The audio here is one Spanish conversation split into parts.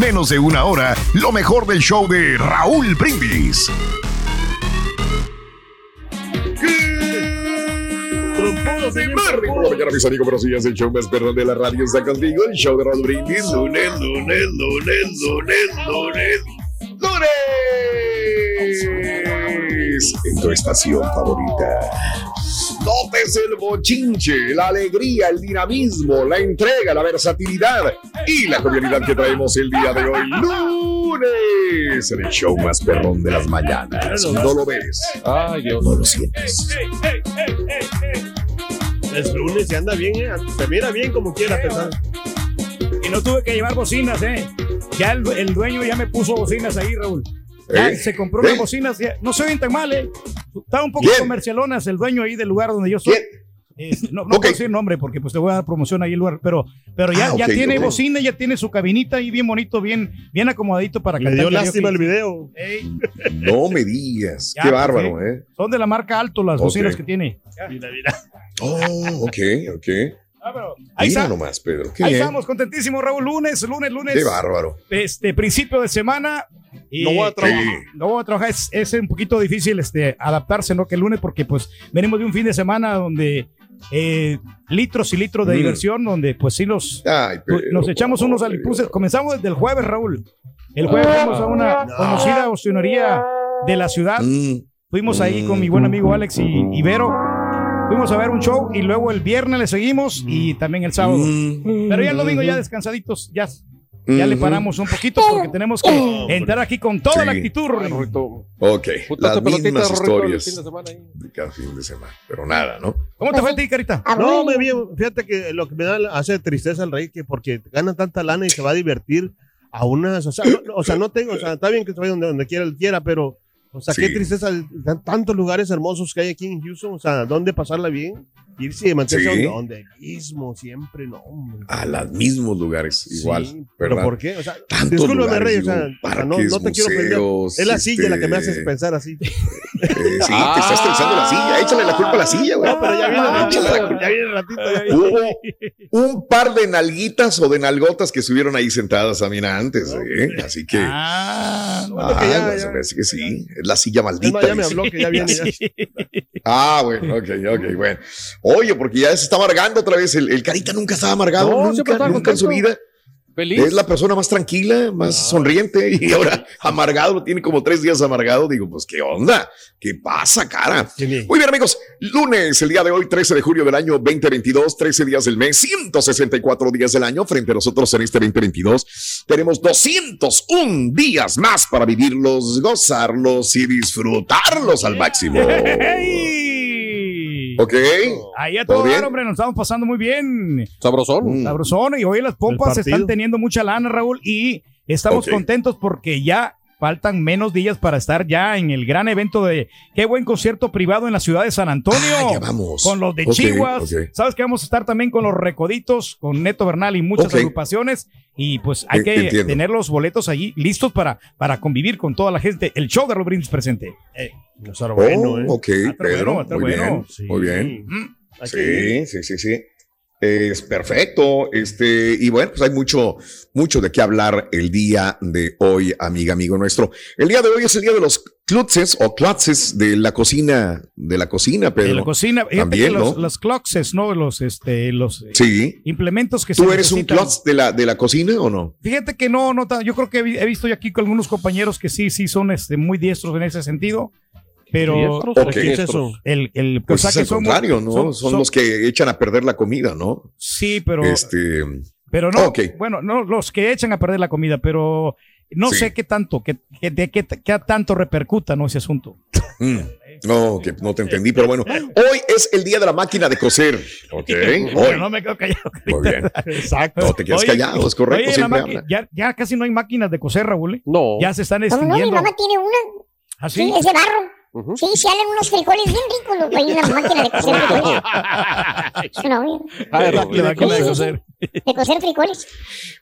menos de una hora lo mejor del show de Raúl Brindis. Mañana, mis amigos, buenos días. El show más perrón de la radio está contigo. El show de Raúl Brindis. Lunes, lunes, lunes, lunes, lunes, lunes. En tu estación favorita. Notes el bochinche, la alegría, el dinamismo, la entrega, la versatilidad y la jovialidad que traemos el día de hoy. Lunes, el show más perrón de las mañanas. No lo ves. Ay, Dios. No lo sientes. Es lunes y anda bien, ¿eh? Se mira bien como quiera pensar. Y no tuve que llevar bocinas, ¿eh? Ya el, el dueño ya me puso bocinas ahí, Raúl. Ya ¿Eh? se compró ¿Eh? unas bocinas. ya- no se ven tan mal, ¿eh? Estaba un poco ¿Quién? comercialonas el dueño ahí del lugar donde yo. ¿Quién? Este, no no Ok. puedo decir nombre porque pues te voy a dar promoción ahí el lugar, pero, pero ya, Ah, ya tiene ok. bocina, ya tiene su cabinita ahí bien bonito, bien, bien acomodadito para Le cantar dio lástima el video. Ey, No me digas. Ya, Qué pues, bárbaro. ¿eh? son de la marca Alto las bocinas que tiene. Mira, mira. Oh, ok, ok. Ah, pero ahí Mira está. nomás, Pedro. Qué Ahí bien. estamos, contentísimos, Raúl. Lunes, lunes, lunes. Qué bárbaro. Este principio de semana. Y, No voy a trabajar. Sí. No voy a trabajar. Es, es un poquito difícil este, adaptarse, ¿no? Que el lunes, porque pues venimos de un fin de semana donde eh, litros y litros de Mm. diversión, donde pues sí los, Ay, nos echamos unos alipuses. Comenzamos desde el jueves, Raúl. El jueves fuimos a una conocida opcionería de la ciudad. Mm, Fuimos ahí con mi buen amigo Alex y Ibero. Fuimos a ver un show y luego el viernes le seguimos y también el sábado. mm, Pero ya el domingo ya descansaditos, ya, ya le ujú. paramos un poquito porque tenemos que entrar aquí con toda la Sí. actitud. Rorrito. Ok, Puta las mismas Rorrito, el fin de historias semana ahí. de cada fin de semana. Pero nada, ¿no? ¿Cómo te fue a ti, Carita? No, me bien. Fíjate que lo que me da hace tristeza al rey que porque ganan tanta lana y se va a divertir a unas, o sea, no, o sea, no tengo, o sea, está bien que se vaya donde, donde quiera él quiera, pero, o sea, Sí. qué tristeza, tantos lugares hermosos que hay aquí en Houston, o sea, ¿dónde pasarla bien? Irse y mantenerse Sí. donde, mismo, siempre, no, hombre. A los mismos lugares, igual. Sí, pero. ¿por qué? O sea, Tantos discúlpame, lugares, Rey, o sea, parques, no, no te quiero ofender. museos, Es la silla la que me este, hace pensar así. eh, sí, te está estresando la silla. Échale la culpa a la silla, güey. No, pero ya viene, Ah, échale la culpa. ya viene el ratito. ya- Hubo un par de nalguitas o de nalgotas que estuvieron ahí sentadas también antes, ¿eh? Así que. Ah, No, porque Ah, ya- pues, ya- parece que sí. Es la silla maldita. más, ya me habló que ya viene. ya. Ah, bueno, ok, ok, bueno. Oye, porque ya se está amargando otra vez. El, el Carita nunca estaba amargado, No, nunca, nunca en su vida. Feliz. Es la persona más tranquila, más sonriente y ahora amargado, lo tiene como tres días amargado. Digo, pues, ¿qué onda? ¿Qué pasa, cara? Muy bien, amigos. Lunes, el día de hoy, 13 de julio del año 2022, 13 días del mes, 164 días del año. Frente a nosotros en este 2022, tenemos 201 días más para vivirlos, gozarlos y disfrutarlos al máximo. ¡Hey! ¿Ok? Ahí a ¿Todo dar, hombre, nos estamos pasando muy bien. Sabrosón. Mm. Sabrosón, y hoy las pompas están teniendo mucha lana, Raúl, y estamos contentos porque ya faltan menos días para estar ya en el gran evento de qué buen concierto privado en la ciudad de San Antonio. Ah, ya vamos. Con los de Ok, Chihuas. ok. Sabes que vamos a estar también con los Recoditos, con Neto Bernal y muchas agrupaciones. Y pues hay Eh, que entiendo. tener los boletos allí listos para, para convivir con toda la gente. El show de Brindis presente. Eh, No será Oh, bueno, ¿eh? ok, Pedro. bueno, muy bueno. bien, Sí. muy bien. mm. Sí, sí, sí, sí. Es perfecto. Este, y bueno, pues hay mucho, mucho de qué hablar el día de hoy, amiga, amigo nuestro. El día de hoy es el día de los clutzes o clutzes de la cocina, de la cocina, Pedro. en la cocina. También, los, ¿no? los cloxes, ¿no? Los, este, los Sí. implementos que se ¿Tú eres un klutz de la, de la cocina o no? Fíjate que no, no, yo creo que he vi- he visto ya aquí con algunos compañeros que sí, sí son este, muy diestros en ese sentido, pero. ¿Qué es eso? el, el Pues o sea es que el son- contrario, ¿no? Son, son- los que echan a perder la comida, ¿no? Sí, pero, Este, pero no, bueno, no los que echan a perder la comida, pero no Sí. sé qué tanto, qué, qué, de qué, qué tanto repercuta, ¿no? Ese asunto. mm, no, que no te entendí, pero bueno. Hoy es el día de la máquina de coser. Ok. Bueno, no me quedo callado. Muy bien. Exacto. No te quedes Oye, callado, es correcto. siempre ya, ya casi no hay máquinas de coser, Raúl. ¿eh? No. Ya se están ¿Cómo no? Mi extinguiendo. mamá tiene una. ¿Ah, Sí, sí? es de barro. Ujú. Sí, salen unos frijoles bien ricos. ¿no? Hay una máquina de coser frijoles. Ah, de La máquina de máquina de coser. coser. de coser frijoles.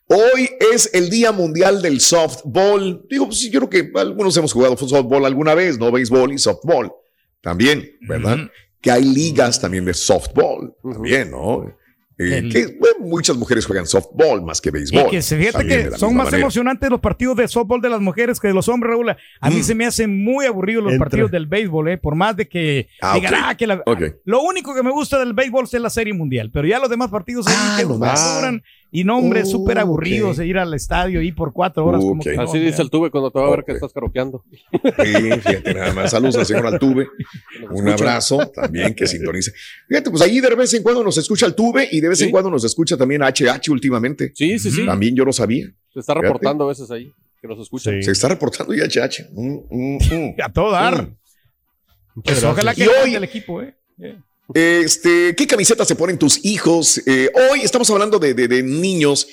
Hoy es el Día Mundial del Softball. Digo, pues sí, yo creo que algunos hemos jugado softball alguna vez, ¿no? Béisbol y softball. También, ¿verdad? Que hay ligas también de softball. También, ¿no? Eh, El- que bueno, muchas mujeres juegan softball más que béisbol. Y que se fíjate También de que la son más manera. emocionantes los partidos de softball de las mujeres que de los hombres, Raúl. A mí Mm. se me hacen muy aburridos los partidos del béisbol, ¿eh? Por más de que Ah, digan, ah, que la-. Lo único que me gusta del béisbol es la serie mundial, pero ya los demás partidos Ah, que nomás. duran y no, hombre, Oh, súper aburridos ok. de ir al estadio y por cuatro horas. como que no, Así dice el tuve cuando te va a ver que estás caroqueando. Sí, fíjate nada más. Saludos al señor Altuve. Un abrazo también que sintonice. Fíjate, pues ahí de vez en cuando nos escucha Altuve y de vez en cuando nos escucha también HH últimamente. Sí, sí, sí. También yo lo sabía. Se está Fíjate. reportando a veces ahí que nos escuchan. Sí. Se está reportando ya HH. Mm, mm, mm. A todo dar. Pues ojalá que Y hoy- el equipo, ¿eh? Este, ¿qué camiseta se ponen tus hijos? Eh, hoy estamos hablando de, de- de niños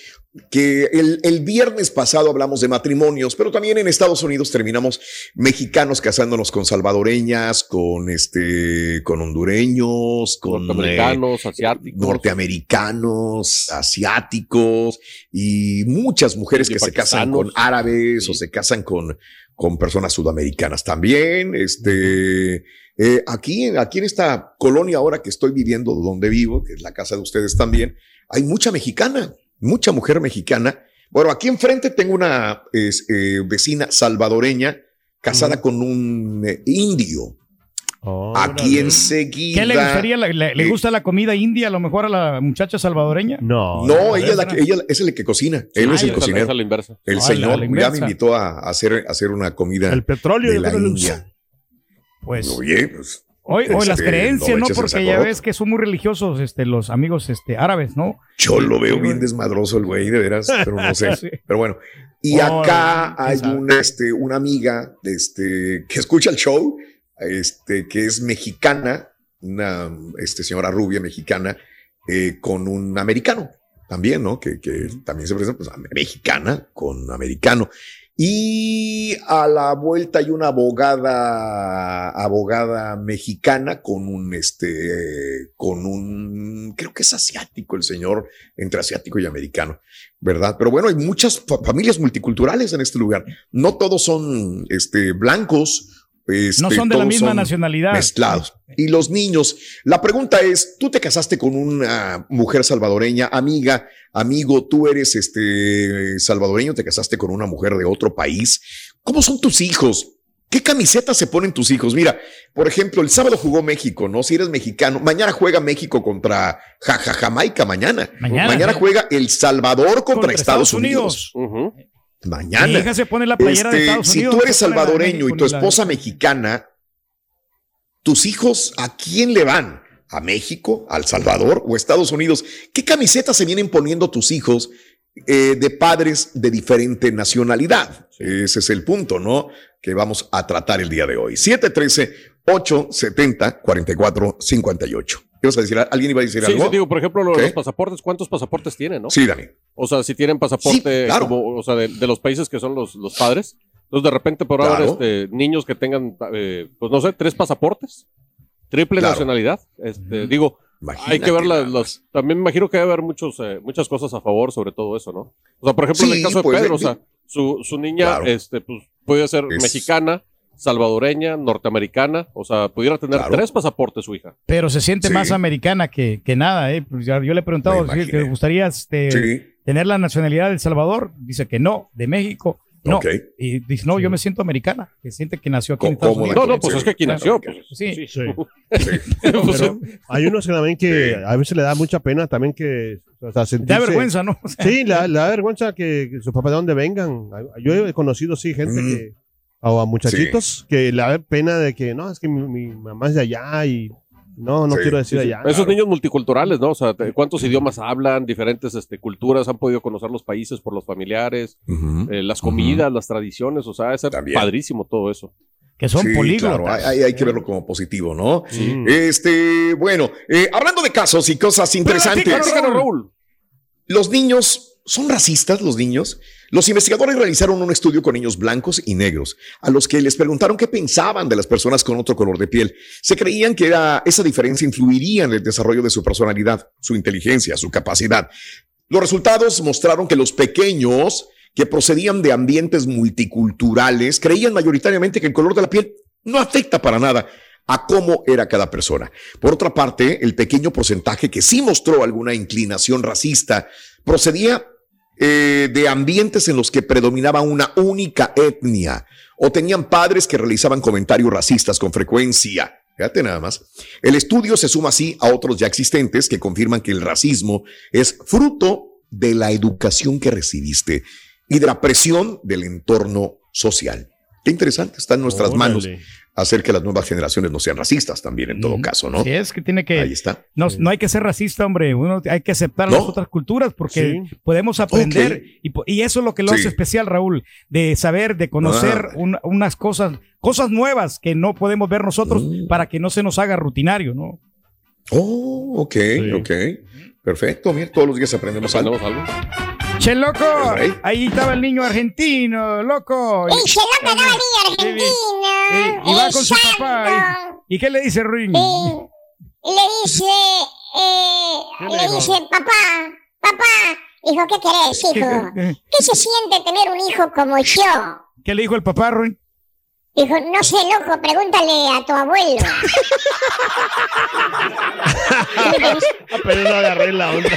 que el, el viernes pasado hablamos de matrimonios, pero también en Estados Unidos terminamos mexicanos casándonos con salvadoreñas, con este, con hondureños, con eh, Norteamericanos, asiáticos. norteamericanos, asiáticos y muchas mujeres que se casan con árabes o se casan con, con personas sudamericanas también. Este, eh, aquí, aquí en esta colonia ahora que estoy viviendo, donde vivo, que es la casa de ustedes también, hay mucha mexicana, mucha mujer mexicana. Bueno, aquí enfrente tengo una es, eh, vecina salvadoreña casada con un eh, indio. Aquí enseguida. ¿Qué le gustaría? ¿Le, le- le Eh, gusta la comida india a lo mejor a la muchacha salvadoreña? No. No, ella es, la que, ella es el que cocina. Él es el cocinero. El señor la- la ya me invitó a hacer, a hacer una comida El petróleo. de la India. Pues Oye, pues. Hoy, hoy las este, creencias, no Porque ya ves que son muy religiosos este, los amigos este, árabes, ¿no? Yo lo veo bien desmadroso el güey, de veras, pero no sé. Sí. Pero bueno. Y Oh, acá hay una, este, una amiga este, que escucha el show, este, que es mexicana, una este, señora rubia mexicana, eh, con un americano también, ¿no? Que, que también se presenta, pues, mexicana con americano. Y a la vuelta hay una abogada, abogada mexicana con un, este, con un, creo que es asiático el señor, entre asiático y americano, ¿verdad? Pero bueno, hay muchas fa- familias multiculturales en este lugar. No todos son, este, blancos. Este, No son de la misma nacionalidad. Mezclados. Y los niños, la pregunta es, tú te casaste con una mujer salvadoreña, amiga, amigo, tú eres este salvadoreño, te casaste con una mujer de otro país. ¿Cómo son tus hijos? ¿Qué camiseta se ponen tus hijos? Mira, por ejemplo, el sábado jugó México, ¿no? Si eres mexicano, mañana juega México contra Ja- Ja- Jamaica, mañana. Mañana. juega El Salvador contra, Estados, Unidos. Ujú. Mi Mañana. hija se pone la playera de Este, Estados si tú eres salvadoreño y tu la- esposa mexicana, tus hijos, ¿a quién le van? ¿A México, al Salvador o Estados Unidos? ¿Qué camisetas se vienen poniendo tus hijos eh, de padres de diferente nacionalidad? Ese es el punto, ¿no? Que vamos a tratar el día de hoy. 713-870-4458. ¿Qué vas a decir? ¿Alguien iba a decir Sí, algo? sí, digo, por ejemplo, lo de ¿Qué? los pasaportes, ¿cuántos pasaportes tienen, no? Sí, Dani. O sea, si tienen pasaporte, Sí, claro. como, o sea, de, de los países que son los, los padres, Entonces, de repente podrá Claro. haber este, niños que tengan, eh, pues no sé, tres pasaportes, triple Claro. nacionalidad. Este, Digo, hay que ver las, También me imagino que debe haber muchos, eh, muchas cosas a favor sobre todo eso, ¿no? O sea, por ejemplo, en el caso de pues, Pedro, o sea, su, su niña, Claro. este, pues, puede ser Es- mexicana, salvadoreña, norteamericana, o sea, pudiera tener Claro. tres pasaportes su hija. Pero se siente Sí. más americana que, que nada, ¿eh? Pues ya- yo le he preguntado si te gustaría este, Sí, tener la nacionalidad de El Salvador. Dice que no, de México. No. Ok. Y dice, no, yo me siento americana, que siente que nació aquí en Estados Unidos. No, no, pues es que aquí nació. Pues, Sí. Sí. Pero hay unos que también que Sí. a veces le da mucha pena también que, o sea, Da vergüenza, ¿no? O sea, Sí, le da, le da vergüenza que, que sus papás de dónde vengan. Yo he conocido, sí, gente Mm. que, o a muchachitos que le da pena de que, no, es que mi, mi mamá es de allá y no, no Sí, quiero decir sí, allá. Esos niños multiculturales, ¿no? O sea, ¿cuántos idiomas hablan? Diferentes este, culturas, han podido conocer los países por los familiares, eh, las comidas, las tradiciones, o sea, es padrísimo todo eso. que son Sí, políglotas. claro, hay, hay que verlo como positivo, ¿no? Sí. Este, bueno, eh, hablando de casos y cosas interesantes. Raúl. Los niños son racistas, los niños. Los investigadores realizaron un estudio con niños blancos y negros, a los que les preguntaron qué pensaban de las personas con otro color de piel. Se creían que esa diferencia influiría en el desarrollo de su personalidad, su inteligencia, su capacidad. Los resultados mostraron que los pequeños que procedían de ambientes multiculturales creían mayoritariamente que el color de la piel no afecta para nada a cómo era cada persona. Por otra parte, el pequeño porcentaje que sí mostró alguna inclinación racista procedía eh, de ambientes en los que predominaba una única etnia o tenían padres que realizaban comentarios racistas con frecuencia. Fíjate nada más. El estudio se suma así a otros ya existentes que confirman que el racismo es fruto de la educación que recibiste y de la presión del entorno social. Qué interesante, está en nuestras manos hacer que las nuevas generaciones no sean racistas también en todo caso, ¿no? Sí, es que tiene que. Ahí está. No, no hay que ser racista, hombre. Uno hay que aceptar No. las otras culturas porque Sí. podemos aprender. Ok. Y, y eso es lo que lo Sí. hace especial, Raúl, de saber, de conocer Ah. un- unas cosas, cosas nuevas que no podemos ver nosotros Mm. para que no se nos haga rutinario, ¿no? Oh, ok, Sí. ok. Perfecto, mira, todos los días aprendemos algo. ¿Aprendemos algo? Che, loco, El ahí estaba el niño argentino, loco. Y se lo pegaba al niño argentino. Eh, y va con su papá. ¿Y qué le dice Ring? Y, le dice, eh, ¿Qué le dice, papá, papá. Dijo, ¿qué querés, ¿Qué, hijo? qué- ¿Qué se siente tener un hijo como yo? qué le dijo el papá, Ring? Dijo, no sé, loco, pregúntale a tu abuelo. Ah, Pero no agarré la onda.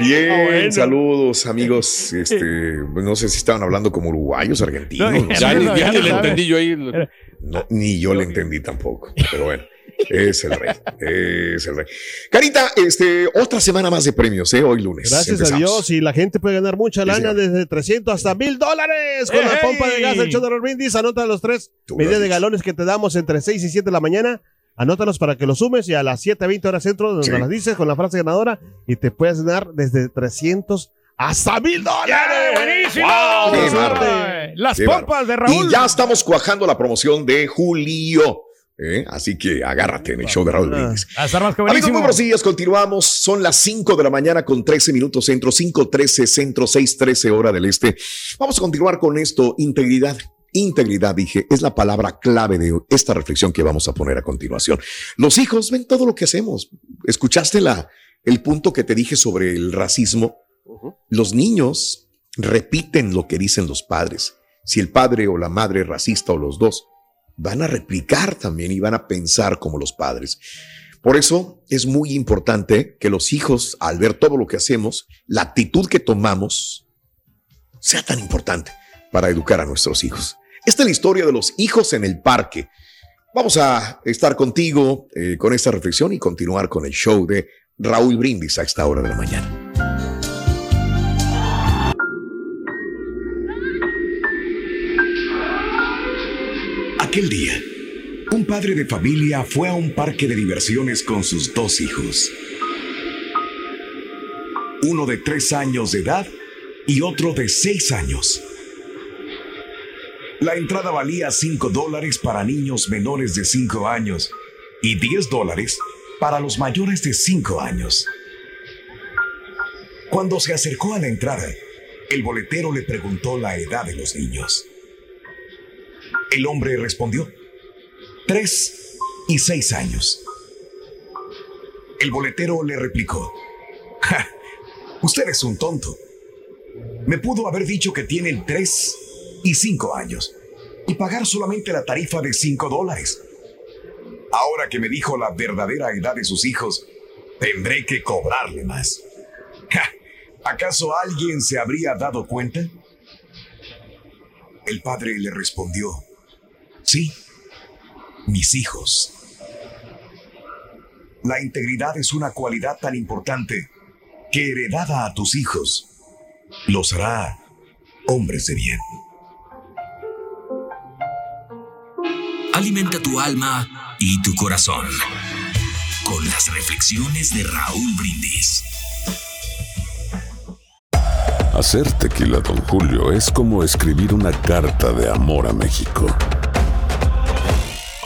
Bien, Ah, bueno. saludos, amigos. Este, no sé si estaban hablando como uruguayos, argentinos. No. Ya, ni- no, ya ya ni no le entendí yo ahí. ni yo le entendí tampoco. Pero bueno, es el rey. Es el rey. Carita, este, otra semana más de premios, ¿eh? Hoy lunes. Gracias a. Dios y la gente puede ganar mucha lana desde 300 hasta 1000 dólares con la pompa de gas del show de los brindis. Anota los tres medidas de galones que te damos entre 6 y 7 de la mañana. Anótalos para que los sumes y a las 7.20 horas centro donde Sí. las dices con la frase ganadora y te puedes ganar desde 300 hasta 1000 dólares. ¡Buenísimo! Qué. Las Qué pompas de Raúl. Y ya estamos cuajando la promoción de Julio. ¿Eh? Así que agárrate en el show de Raúl. Brindis. Las armas que Amigos, muy buenos días. Continuamos. Son las 5 de la mañana con 13 minutos centro, 5.13 centro, 6.13 hora del este. Vamos a continuar con esto. Integridad. Integridad, dije, es la palabra clave de esta reflexión que vamos a poner a continuación. Los hijos ven todo lo que hacemos. ¿Escuchaste la, el punto que te dije sobre el racismo? Los niños repiten lo que dicen los padres. Si el padre o la madre es racista o los dos, van a replicar también y van a pensar como los padres. Por eso es muy importante que los hijos, al ver todo lo que hacemos, la actitud que tomamos, sea tan importante para educar a nuestros hijos. Esta es la historia de los hijos en el parque. Vamos a estar contigo eh, con esta reflexión y continuar con el show de Raúl Brindis a esta hora de la mañana. Aquel día, un padre de familia fue a un parque de diversiones con sus dos hijos. Uno de tres años de edad y otro de seis años. La entrada valía 5 dólares para niños menores de 5 años y 10 dólares para los mayores de 5 años. Cuando se acercó a la entrada, el boletero le preguntó la edad de los niños. El hombre respondió, tres y seis años. El boletero le replicó, "Ja, usted es un tonto. Me pudo haber dicho que tienen tres y cinco años y pagar solamente la tarifa de cinco dólares. Ahora que me dijo la verdadera edad de sus hijos, tendré que cobrarle más. ¿Acaso alguien se habría dado cuenta? El padre le respondió, sí, mis hijos. La integridad es una cualidad tan importante que heredada a tus hijos los hará hombres de bien. Alimenta tu alma y tu corazón con las reflexiones de Raúl Brindis. Hacer tequila, Don Julio, es como escribir una carta de amor a México.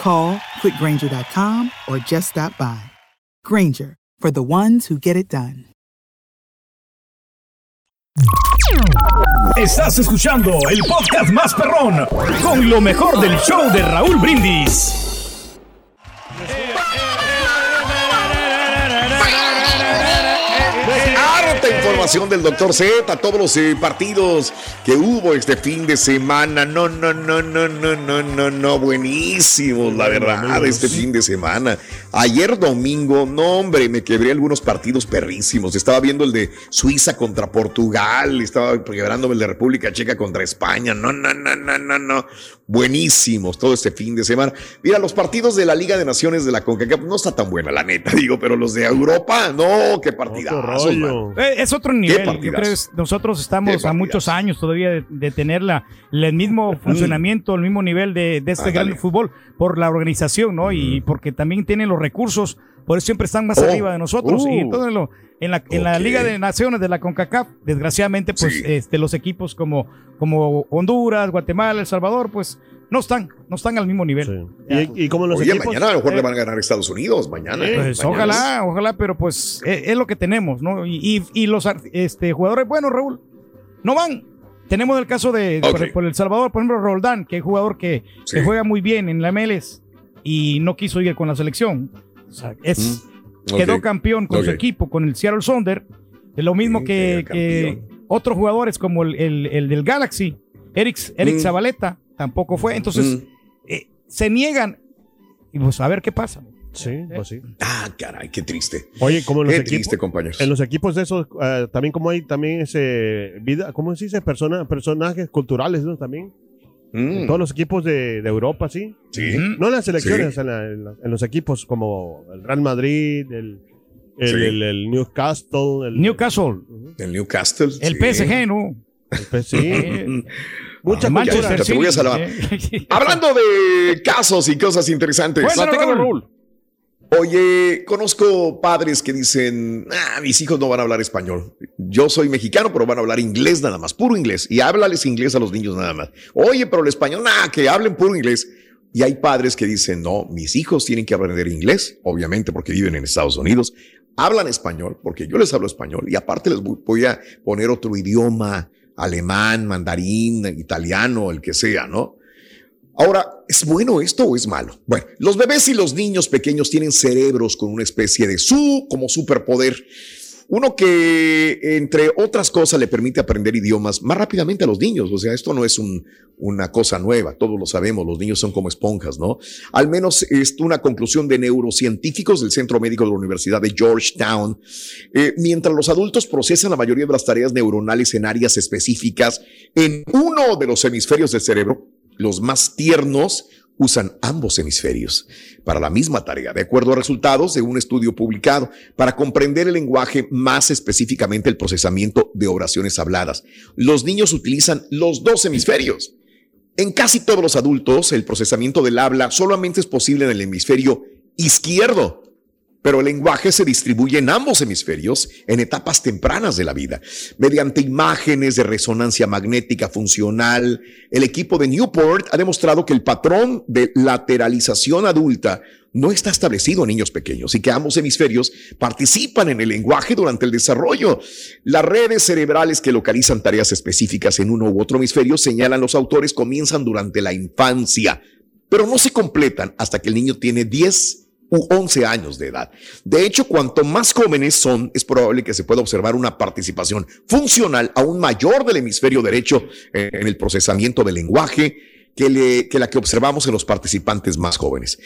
Call quickgranger.com or just stop by. Granger, for the ones who get it done. Estás escuchando el podcast más perrón con lo mejor del show de Raúl Brindis. Información del doctor Z, todos los eh, partidos que hubo este fin de semana. No, no, no, no, no, no, no, no, buenísimos, la verdad, este fin de semana. Ayer domingo, no, hombre, me quebré algunos partidos perrísimos. Estaba viendo el de Suiza contra Portugal, estaba quebrándome el de República Checa contra España. No, no, no, no, no, no. Buenísimos todo este fin de semana. Mira, los partidos de la Liga de Naciones de la CONCACAF no está tan buena, la neta, digo, pero los de Europa, no, qué partidazos, man. Eh, Es otro nivel. Yo creo nosotros estamos a muchos años todavía de, de tener la, el mismo funcionamiento, el mismo nivel de, de este gran fútbol por la organización, ¿no? Y porque también tienen los recursos, por eso siempre están más Oh. arriba de nosotros. Y Uh. entonces lo- en, la, en la. Liga de Naciones de la CONCACAF, desgraciadamente, pues Sí. este, los equipos como, como Honduras, Guatemala, El Salvador, pues no están, no están al mismo nivel. Y, y como los Oye, equipos. mañana a lo mejor eh, le van a ganar a Estados Unidos, mañana. ¿eh? Pues Mañana ojalá, ojalá, pero pues es, es lo que tenemos, ¿no? Y, y- y los este, jugadores buenos, Raúl, no van. Tenemos el caso de, por, por El Salvador, por ejemplo, Roldán, que es jugador que, Sí. que juega muy bien en la MLS y no quiso ir con la selección. O sea, es, Quedó campeón con su equipo, con el Seattle Sonder. Es lo mismo que, otros jugadores como el, el- el del Galaxy, Eric, Eric Mm. Zabaleta, tampoco fue. Entonces, Mm. eh, se niegan. Y pues a ver qué pasa. Sí, pues sí. Ah, caray, qué triste. Oye, como en los Qué equipos. triste, compañeros. En los equipos de esos, eh, también como hay también ese vida, ¿cómo se dice? Persona, personajes culturales, ¿no? También. Mm, En todos los equipos de, de Europa, sí. sí. No en las selecciones, Sí. en, la- en la- en los equipos como el Real Madrid, el, el, Sí. el- el Newcastle, el, Newcastle, El Newcastle. el sí. PSG, ¿no? el PSG. Mucha Ah, ya, te voy a salvar. Hablando de casos y cosas interesantes. Oye, conozco padres que dicen, ah, mis hijos no van a hablar español. Yo soy mexicano, pero van a hablar inglés nada más, puro inglés. Y háblales inglés a los niños nada más. Oye, pero el español, nada, que hablen puro inglés. Y hay padres que dicen, no, mis hijos tienen que aprender inglés, obviamente porque viven en Estados Unidos. hablan español, porque yo les hablo español, y aparte les voy a poner otro idioma, alemán, mandarín, italiano, el que sea, ¿no? Ahora, ¿es bueno esto o es malo? Bueno, los bebés y los niños pequeños tienen cerebros con una especie de su como superpoder. Uno que, entre otras cosas, le permite aprender idiomas más rápidamente a los niños. O sea, esto no es una cosa nueva, todos lo sabemos, los niños son como esponjas, ¿no? Al menos es una conclusión de neurocientíficos del Centro Médico de la Universidad de Georgetown. Eh, mientras los adultos procesan la mayoría de las tareas neuronales en áreas específicas, en uno de los hemisferios del cerebro, los más tiernos usan ambos hemisferios para la misma tarea, de acuerdo a resultados de un estudio publicado, para comprender el lenguaje, más específicamente el procesamiento de oraciones habladas. Los niños utilizan los dos hemisferios. En casi todos los adultos, el procesamiento del habla solamente es posible en el hemisferio izquierdo, pero el lenguaje se distribuye en ambos hemisferios en etapas tempranas de la vida. Mediante imágenes de resonancia magnética funcional, el equipo de Newport ha demostrado que el patrón de lateralización adulta no está establecido en niños pequeños y que ambos hemisferios participan en el lenguaje durante el desarrollo. Las redes cerebrales que localizan tareas específicas en uno u otro hemisferio, señalan los autores, comienzan durante la infancia, pero no se completan hasta que el niño tiene 10 u 11 años de edad. De hecho, cuanto más jóvenes son, es probable que se pueda observar una participación funcional aún mayor del hemisferio derecho en el procesamiento del lenguaje que, que la que observamos en los participantes más jóvenes.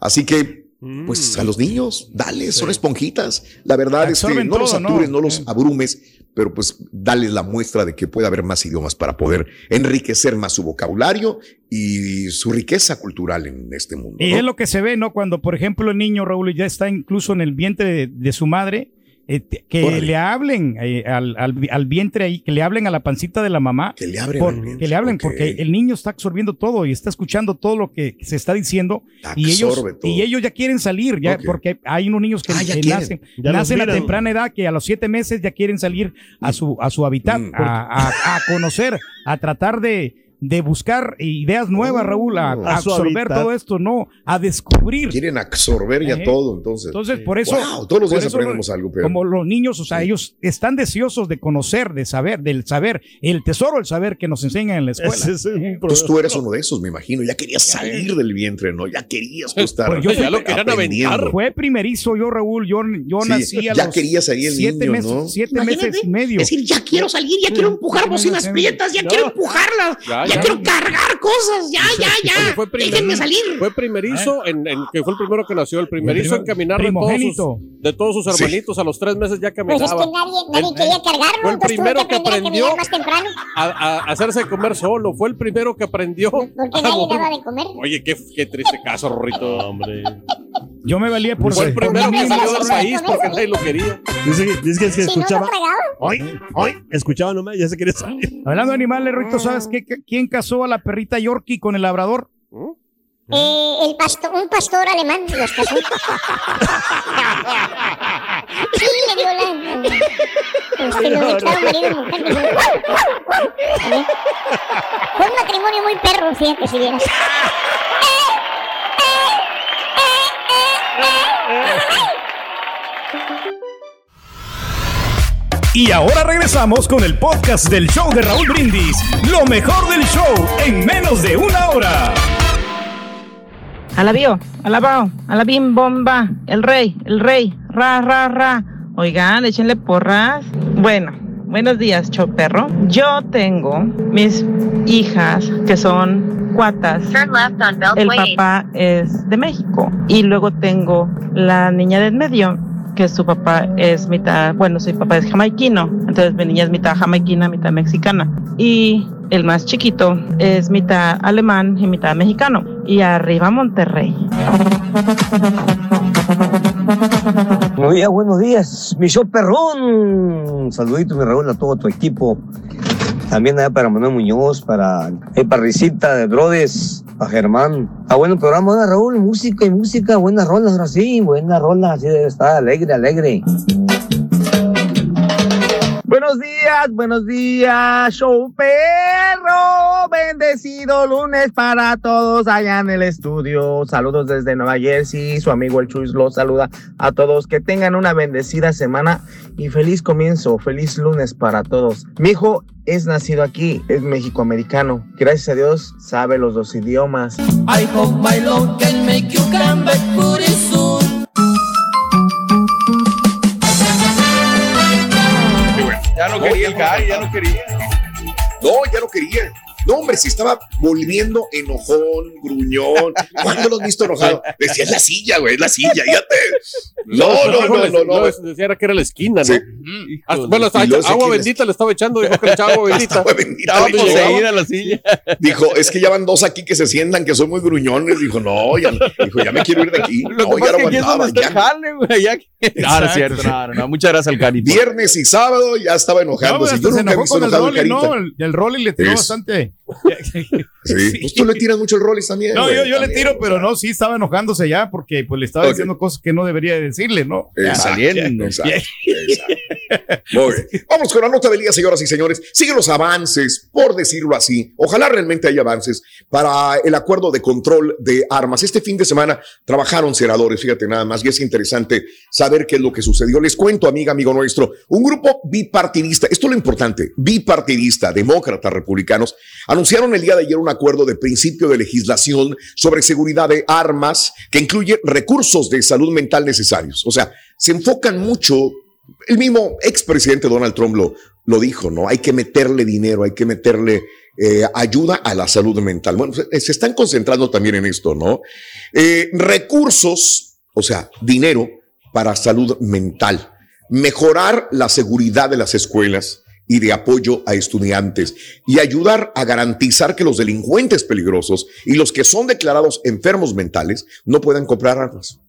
Así que pues a los niños, dale, son esponjitas. La verdad es que no los satures, no, los abrumes, pero pues dale la muestra de que puede haber más idiomas para poder enriquecer más su vocabulario y su riqueza cultural en este mundo. Y es lo que se ve, ¿no? Cuando, por ejemplo, el niño Raúl ya está incluso en el vientre de su madre eh, que le hablen eh, al, al, vientre ahí, que le hablen a la pancita de la mamá. Que le hablen. que le hablen, porque el niño está absorbiendo todo y está escuchando todo lo que se está diciendo. y ellos, y ellos ya quieren salir, ya, porque hay unos niños que, ah, nacen, nacen a temprana edad que a los siete meses ya quieren salir a su, a su hábitat, mm, a conocer, a tratar de, de buscar ideas nuevas, Raúl, a, oh. absorber todo esto, no, a descubrir. Quieren absorber ya todo, entonces. Entonces, por eso. todos los días aprendemos algo, pero. Como los niños, o sea, ellos están deseosos de conocer, de saber, del saber, el tesoro del saber que nos enseñan en la escuela. entonces tú eres uno de esos, me imagino. Ya querías salir del vientre, ¿no? Ya querías estar. Pues yo ya lo querían aventar. Fue primerizo yo, Raúl. Yo, yo nací a Ya quería salir el siete niño, meses, ¿no? Siete meses y medio. Es decir, ya quiero salir, ya quiero empujar bocinas prietas, ya quiero empujarlas, ya quiero cargar cosas, ya, ya, ya. Fue Déjenme salir. Fue primerizo, en, que fue el primero que nació, el primerizo en caminar de todos, sus, de todos sus hermanitos. A los tres meses ya caminaba. Pues es que nadie, nadie quería cargarlo. Fue el primero que, aprendió a, hacerse comer solo. Fue el primero que aprendió. ¿Por qué nadie daba de comer? Oye, qué, qué triste caso, Rorrito, hombre. Yo me valía por Fue el primero que salió del país porque nadie lo quería. Dice, dice que, es que escuchaba. Hoy, hoy, escuchaba nomás, ya se quería salir. Hablando de animales, Rito, ¿sabes qué, quién casó a la perrita Yorkie con el labrador? Eh, el pastor, un pastor alemán los casó. sí, le dio la. Este, lo mezclaron marido y mujer. Fue un matrimonio muy perro, fíjate si vieras. Y ahora regresamos con el podcast del show de Raúl Brindis. Lo mejor del show en menos de una hora. Alabío, alabao, alabim bomba, el rey, el rey, ra, ra, ra. Oigan, échenle porras. Bueno, buenos días, show perro. Yo tengo mis hijas que son cuatas. El papá es de México. Y luego tengo la niña del medio que su papá es mitad, bueno, su papá es jamaiquino, entonces mi niña es mitad jamaiquina, mitad mexicana. Y el más chiquito es mitad alemán y mitad mexicano. Y arriba Monterrey. Buenos días, buenos días, mi show perrón. Saludito, mi Raúl, a todo tu equipo. También allá para Manuel Muñoz, para el Parricita de Brodes, a Germán. Ah, bueno programa, ¿no, Raúl, música y música, buenas rolas, ahora sí, buenas rolas, así debe estar, alegre, alegre. Buenos días, buenos días, show perro. Bendecido lunes para todos allá en el estudio. Saludos desde Nueva Jersey. Su amigo el Chuis los saluda a todos. Que tengan una bendecida semana y feliz comienzo. Feliz lunes para todos. Mi hijo es nacido aquí, es mexicoamericano. Gracias a Dios sabe los dos idiomas. I hope my Lord can make you come back Ya no quería el Kai, ya no quería. No, ya no quería. No, hombre, si estaba volviendo enojón, gruñón. ¿Cuándo lo has visto enojado? Decía, es la silla, güey, es la silla, fíjate. No, no, no, no, no. Decía que era la esquina, ¿no? Ah, bueno, hasta agua bendita le estaba echando, dijo que le echaba agua bendita. Agua bendita. La silla. Dijo, es que ya van dos aquí que se sientan, que son muy gruñones. Dijo, no, ya, dijo, ya me quiero ir de aquí. Lo no, ya no aguantaba. Ya. Ya. Es cierto, no, no, muchas gracias al Carita. Viernes y sábado ya estaba enojando. No, yo se enojó con el Rolly, no, el Rolly le tiró bastante. Sí. Pues tú le tiras mucho el Rolly también. No, yo, yo le tiro, pero no, sí estaba enojándose ya porque pues le estaba diciendo cosas que no debería decirle, ¿no? Saliendo. Muy bien. Vamos con la nota del día, señoras y señores. Siguen los avances, por decirlo así. Ojalá realmente haya avances para el acuerdo de control de armas. Este fin de semana trabajaron senadores, fíjate nada más, y es interesante saber qué es lo que sucedió. Les cuento, amiga, amigo nuestro, un grupo bipartidista, esto es lo importante, bipartidista, demócratas, republicanos, anunciaron el día de ayer un acuerdo de principio de legislación sobre seguridad de armas que incluye recursos de salud mental necesarios. O sea, se enfocan mucho el mismo expresidente Donald Trump lo, lo dijo, ¿no? Hay que meterle dinero, hay que meterle eh, ayuda a la salud mental. Bueno, se, están concentrando también en esto, ¿no? Eh, recursos, o sea, dinero para salud mental, mejorar la seguridad de las escuelas y de apoyo a estudiantes y ayudar a garantizar que los delincuentes peligrosos y los que son declarados enfermos mentales no puedan comprar armas.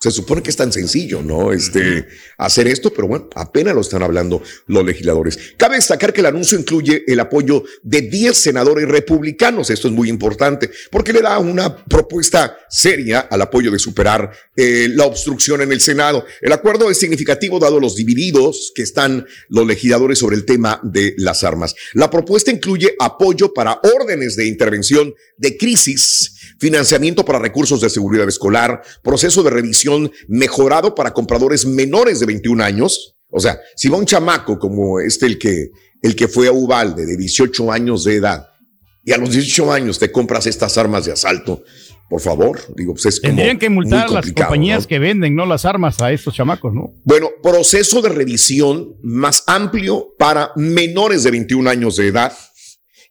Se supone que es tan sencillo, ¿no? Este, hacer esto, pero bueno, apenas lo están hablando los legisladores. Cabe destacar que el anuncio incluye el apoyo de 10 senadores republicanos. Esto es muy importante porque le da una propuesta seria al apoyo de superar eh, la obstrucción en el Senado. El acuerdo es significativo dado los divididos que están los legisladores sobre el tema de las armas. La propuesta incluye apoyo para órdenes de intervención de crisis, financiamiento para recursos de seguridad escolar, proceso de revisión mejorado para compradores menores de 21 años. O sea, si va un chamaco como este, el que, el que fue a Ubalde de 18 años de edad, y a los 18 años te compras estas armas de asalto, por favor, digo, pues es Tendrían que multar a las compañías que venden, ¿no? Las armas a estos chamacos, ¿no? Bueno, proceso de revisión más amplio para menores de 21 años de edad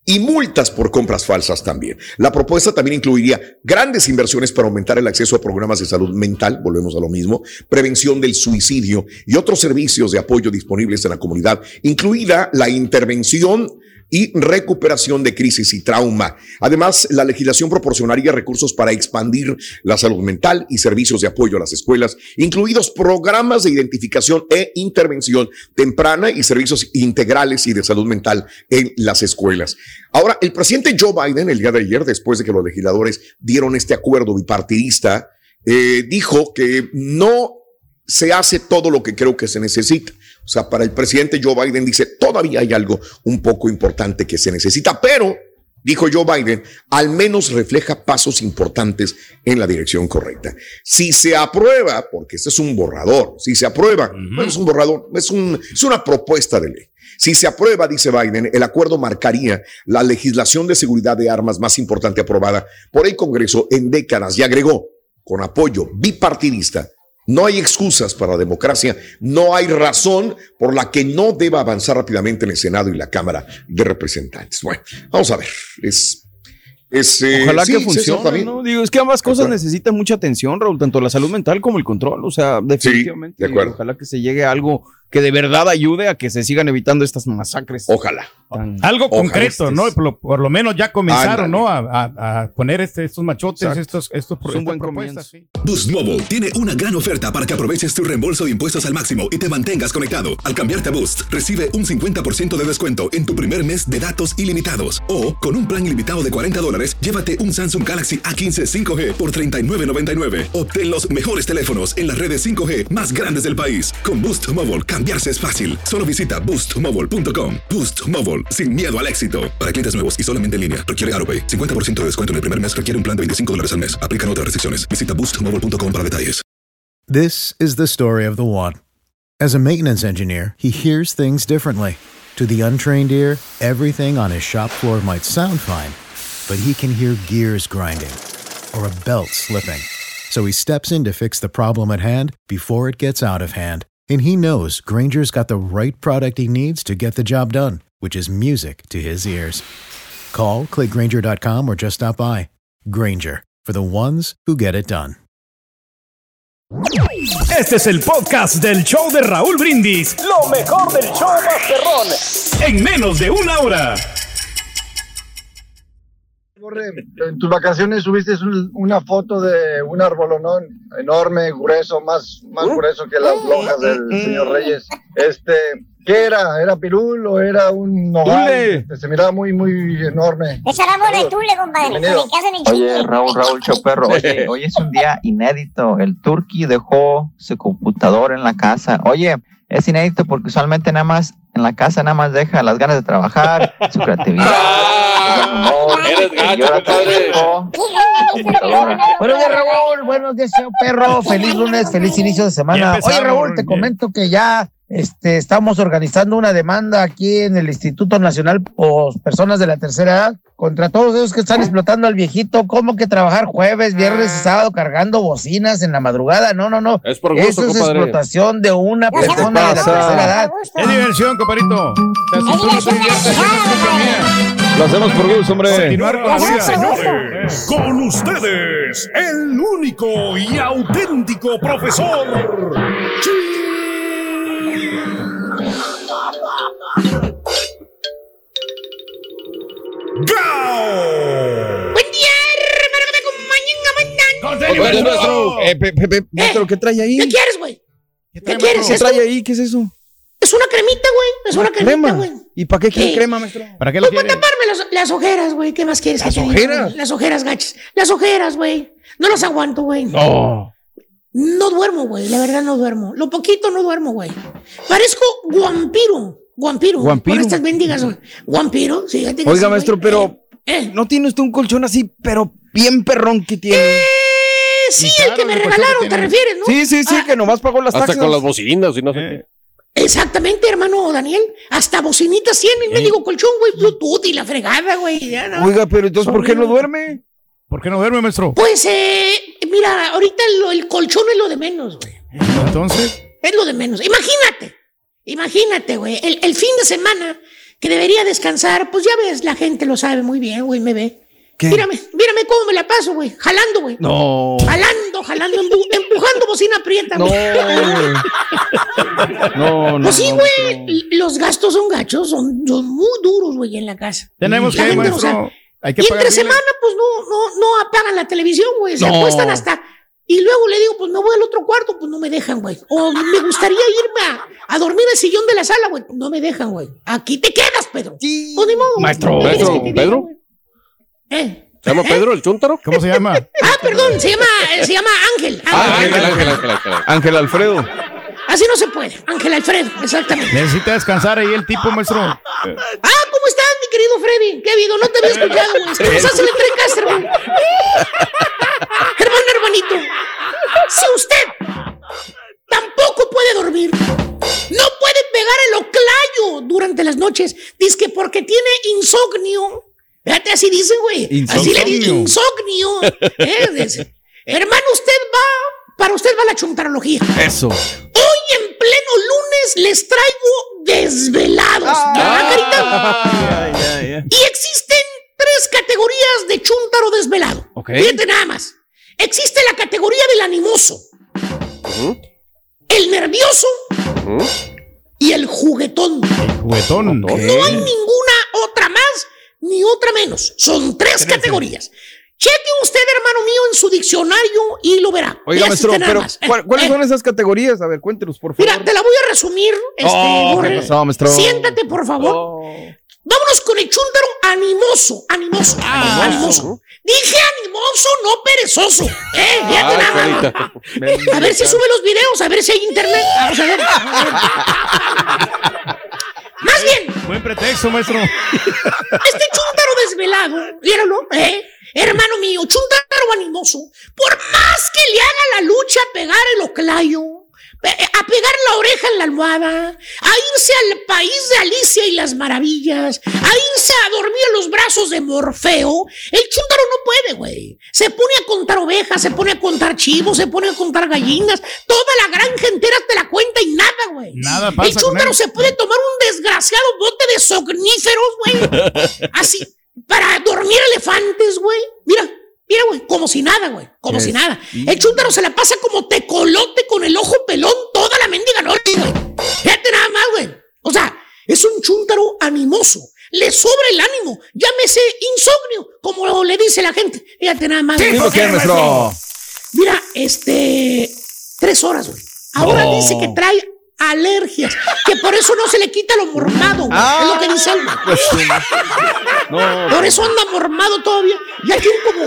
y multas por compras falsas también. La propuesta también incluiría grandes inversiones para aumentar el acceso a programas de salud mental, volvemos a lo mismo, prevención del suicidio y otros servicios de apoyo disponibles en la comunidad, incluida la intervención y recuperación de crisis y trauma. Además, la legislación proporcionaría recursos para expandir la salud mental y servicios de apoyo a las escuelas, incluidos programas de identificación e intervención temprana y servicios integrales y de salud mental en las escuelas. Ahora, el presidente Joe Biden, el día de ayer, después de que los legisladores dieron este acuerdo bipartidista, eh, dijo que no se hace todo lo que creo que se necesita. O sea, para el presidente Joe Biden dice, todavía hay algo un poco importante que se necesita, pero, dijo Joe Biden, al menos refleja pasos importantes en la dirección correcta. Si se aprueba, porque este es un borrador, si se aprueba, no es un borrador, es, un, es una propuesta de ley. Si se aprueba, dice Biden, el acuerdo marcaría la legislación de seguridad de armas más importante aprobada por el Congreso en décadas y agregó, con apoyo bipartidista, no hay excusas para la democracia, no hay razón por la que no deba avanzar rápidamente en el Senado y la Cámara de Representantes. Bueno, vamos a ver, es es, eh, Ojalá que funcione. ¿no? Digo, es que ambas cosas necesitan mucha atención, Raúl, tanto la salud mental como el control. O sea, definitivamente. de acuerdo. Ojalá que se llegue a algo que de verdad ayude a que se sigan evitando estas masacres. Ojalá. Algo concreto, ¿no? Por lo, menos ya comenzaron, ¿no? A, poner este, estos machotes, estos, estos es un buen propuestas. Boost Mobile tiene una gran oferta para que aproveches tu reembolso de impuestos al máximo y te mantengas conectado. Al cambiarte a Boost, recibe un 50% de descuento en tu primer mes de datos ilimitados. O, con un plan ilimitado de 40 dólares, llévate un Samsung Galaxy A15 5G por $39.99. Obtén los mejores teléfonos en las redes 5G más grandes del país. Con Boost Mobile, Cambiarse es fácil. Solo visita boostmobile.com. Boost Mobile, sin miedo al éxito. Para clientes nuevos y solamente en línea, requiere AroPay. 50% de descuento en el primer mes requiere un plan de 25 dólares al mes. Aplican otras restricciones. Visita boostmobile.com para detalles. This is the story of the one. As a maintenance engineer, he hears things differently. To the untrained ear, everything on his shop floor might sound fine, but he can hear gears grinding or a belt slipping. So he steps in to fix the problem at hand before it gets out of hand. And he knows Granger's got the right product he needs to get the job done, which is music to his ears. Call, clickgranger.com, or just stop by. Granger, for the ones who get it done. Este es el podcast del show de Raúl Brindis. Lo mejor del show Masterrón. En menos de una hora. En tus vacaciones subiste una foto de un arbolonón enorme, grueso, más, más ¿Uh? grueso que las lonjas del señor Reyes. Este, ¿qué era? ¿Era pirul o era un nogal? Tule. Este, se miraba muy, muy enorme. Esa árbol de Tule, compadre. Oye. Raúl, Raúl Choperro, oye, hoy es un día inédito. El Turqui dejó su computadora en la casa. Oye, es inédito porque usualmente nada más en la casa nada más deja las ganas de trabajar, su creatividad. Eres gacho, compadre. Buenos días, Raúl. Buenos días, señor perro. Feliz lunes, feliz inicio de semana. empezamos, Oye, Raúl, te comento que ya este, estamos organizando una demanda aquí en el Instituto Nacional por personas de la tercera edad contra todos esos que están explotando al viejito. ¿Cómo que trabajar jueves, viernes y sábado cargando bocinas en la madrugada? No, no, no. Es por gusto, Eso es compadre. explotación de una persona de la tercera edad. Es diversión, compadrito. Te Lo hacemos por gusto, hombre. Continuar con vida. Señores, con ustedes, el único y auténtico profesor. ¡Gao! Buen día, hermano, que me acompañen a mañana. Maestro, eh, pe- pe- pe- maestro, ¿qué trae ahí? ¿Qué quieres, güey? ¿Qué quieres? ¿Qué Esto trae ahí? ¿Qué es eso? Es una cremita, güey. Es una cremita, Crema. güey. ¿Y para qué quiere Sí. crema, maestro? ¿Para qué lo Pues para taparme las, las ojeras, güey. ¿Qué más quieres ¿Las que ojeras? Las ojeras gachas. Las ojeras, güey. No las aguanto, güey. No. No duermo, güey. La verdad no duermo. Lo poquito no duermo, güey. Parezco guampiro. Guampiro. ¿Guampiro? Por estas mendigas, güey. Guampiro. Fíjate que Oiga, sí, maestro, pero Eh, ¿no tiene usted un colchón así, pero bien perrón que tiene? eh, sí, Y el claro, que me regalaron, que ¿te refieres, no? Sí, sí, sí, Ah, que nomás pagó las Hasta taxas. con las bocinas y no sé Eh, Exactamente, hermano Daniel. Hasta bocinitas tienen, me digo colchón, güey, Bluetooth y la fregada, güey. ya, ¿no? Oiga, pero entonces, ¿por qué no duerme? ¿Por qué no duerme, maestro? Pues, eh, mira, ahorita lo- el colchón es lo de menos, güey. Entonces, Es lo de menos. Imagínate, imagínate, güey. El, el fin de semana que debería descansar, pues ya ves, la gente lo sabe muy bien, güey, me ve. ¿Qué? Mírame, mírame cómo me la paso, güey. Jalando, güey. No. Jalando, jalando, empu- empujando bocina prieta, No, güey. No, no. Pues sí, no, güey. Los gastos son gachos, son, son muy duros, güey, en la casa. tenemos La que, gente maestro. sabe. Hay que Y entre semana, pues no, no, no apagan la televisión, güey. Se No. acuestan hasta. Y luego le digo, pues me voy al otro cuarto, pues no me dejan, güey. O me gustaría irme a, a dormir al sillón de la sala, güey. No me dejan, güey. Aquí te quedas, Pedro. Sí. Pues ni modo. Maestro. ¿Qué quieres Maestro, que te diga, ¿Pedro? ¿Eh? ¿Se llama Pedro el chúntaro? ¿Cómo se llama? Ah, perdón, se llama, se llama Ángel. Ah, Ángel. Ángel, Ángel, Ángel, Ángel. Ángel Alfredo. Así no se puede. Ángel Alfredo, exactamente. Necesita descansar ahí el tipo, maestro. Ah, ¿cómo estás, mi querido Freddy? ¿Qué ha habido? No te había escuchado, güey. ¿Qué nos hace el Trecaster, güey? Hermano, hermanito, si usted tampoco puede dormir, no puede pegar el oclayo durante las noches, dice que porque tiene insomnio. Fíjate, así dicen, güey. Así le dicen, insomnio. Eh, dice, Hermano, usted va, para usted va la chuntarología. Eso. Hoy en pleno lunes les traigo desvelados. ¿Verdad, carita? Y existen tres categorías de chúntaro desvelado. Ok. Fíjate nada más. Existe la categoría del animoso, el nervioso y el juguetón. Juguetón. No hay ninguna otra más ni otra menos. Son tres categorías. Cheque usted, hermano mío, en su diccionario y lo verá. Oiga, maestro, pero. ¿cuál- ¿cuáles Eh, son esas categorías? A ver, cuéntenos, por favor. Mira, te la voy a resumir. Este, Oh, ¿qué Borre. pasó, maestro? Siéntate, por favor. Oh. Vámonos con el chúntaro animoso, animoso, Ah, animoso. Dije animoso, no perezoso. Eh, fíjate nada. A ver si sube los videos, a ver si hay internet. Vamos a ver. Más bien, Buen pretexto, maestro. este chúntaro desvelado, ¿vieronlo? ¿Eh? Hermano mío, chúntaro animoso, por más que le haga la lucha a pegar el oclayo, a pegar la oreja en la almohada, a irse al país de Alicia y las maravillas, a irse a dormir en los brazos de Morfeo, el chúntaro no puede, güey. Se pone a contar ovejas, se pone a contar chivos, se pone a contar gallinas, toda la granja entera te la cuenta y nada, güey. Nada El pasa con chúntaro él. se puede tomar un desgraciado bote de somníferos, güey. Así, para dormir elefantes, güey. Mira, mira, güey, como si nada, güey. Como si nada. El chúntaro se la pasa como tecolote con el ojo pelón toda la mendiga noche, güey. Fíjate nada más, güey. O sea, es un chúntaro animoso. Le sobra el ánimo. Llámese insomnio, como le dice la gente. Fíjate nada más. güey. ¿Por qué, maestro? Mira, este. Tres horas, güey. Ahora No. dice que trae alergias, que por eso no se le quita lo mormado. Ah. es lo que dice él. güey. Pues, No. Por eso anda mormado todavía. Ya tiene como.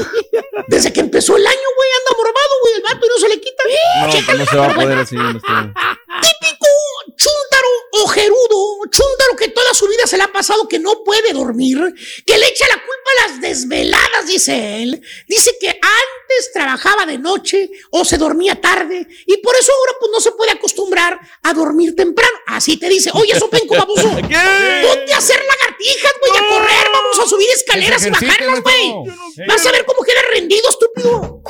Desde que empezó el año, güey, anda mormado, güey, el vato y no se le quita. No, pues no se va a poder así, maestro. Típico chúntaro ojerudo, chúntaro que toda su vida se le ha pasado que no puede dormir, que le echa la culpa a las desveladas, dice él. Dice que antes trabajaba de noche o se dormía tarde y por eso ahora pues no se puede acostumbrar a dormir temprano. Así te dice, oye, sopenco baboso, ponte a hacer lagartijas, güey, a correr, vamos a subir escaleras y bajarlas, güey. Vas a ver cómo queda rendido, estúpido.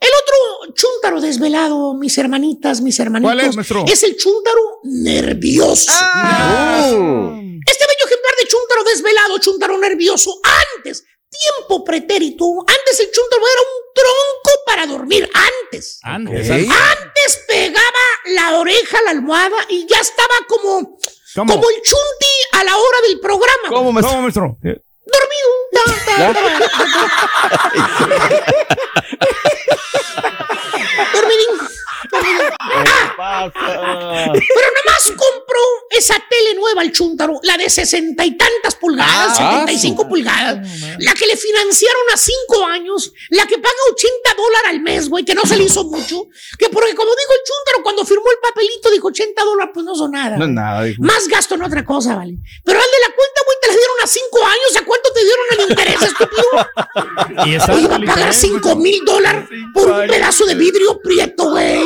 El otro chúntaro desvelado, mis hermanitas, mis hermanitos, ¿Cuál es, maestro? es el chúntaro nervioso. Mm. Este bello ejemplar de chúntaro desvelado, chúntaro nervioso, antes, tiempo pretérito, antes el chúntaro era un tronco para dormir, antes. Antes. Antes pegaba la oreja a la almohada y ya estaba como, ¿Cómo? como el chunti a la hora del programa. ¿Cómo, maestro? ¿Cómo, maestro? Dormido. Ya, Dormidín. Ah, pero nomás compró esa tele nueva al Chuntaro, la de sesenta y tantas pulgadas, Ah, 75 pulgadas, la que le financiaron a cinco años, la que paga 80 dólares al mes, güey, que no se le hizo mucho, que porque como dijo el Chuntaro, cuando firmó el papelito dijo 80 dólares, pues no son nada. No es nada, dijo. Más gasto en otra cosa, vale. Pero al de la cuenta, güey, te la dieron a cinco años. ¿A cuánto te dieron el interés, estúpido? Y Oye, va a pagar cinco mil dólares por un pedazo de vidrio prieto, güey.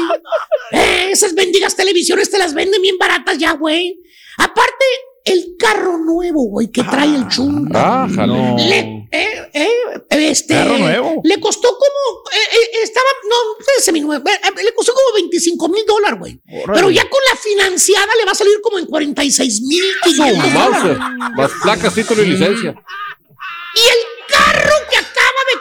Eh, esas bendigas televisiones te las venden bien baratas ya, güey. Aparte, el carro nuevo, güey, que trae el. Ah, jale. Le, eh, eh, este, Carro nuevo. Le costó como, eh, eh, estaba, no, eh, eh, le costó como 25 mil dólares, güey. Pero ya con la financiada le va a salir como en 46 mil No. Más placas, título y licencia. Y el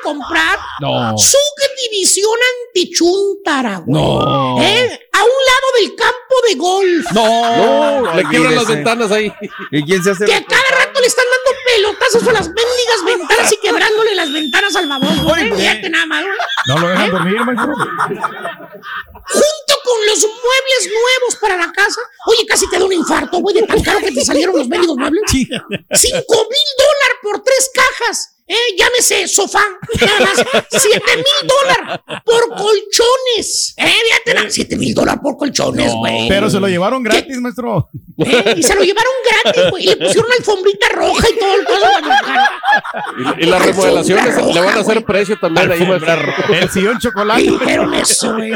comprar, No. subdivisión antichuntara, güey. No. ¿Eh? A un lado del campo de golf. No. No, le quiebran las ventanas ahí. ¿Y quién se hace? Que a cada rato le están dando pelotazos a las mendigas ventanas y quebrándole las ventanas al baboso. güey. Fíjate nada más, güey. No lo dejan dormir, maestro. Junto con los muebles nuevos para la casa. Oye, casi te da un infarto, güey, de tan caro que te salieron los mendigos muebles. Cinco mil dólares por tres cajas. Eh, llámese sofá, nada más. Siete mil dólares por colchones. Eh, fíjate, nada, siete mil dólares por colchones, güey. Pero se lo llevaron gratis, maestro. Eh, y se lo llevaron gratis, güey. Y le pusieron una alfombrita roja y todo el coso. Y, y las remodelaciones le van a hacer precio también ahí, maestro. El sillón chocolate. Dijeron eso, güey.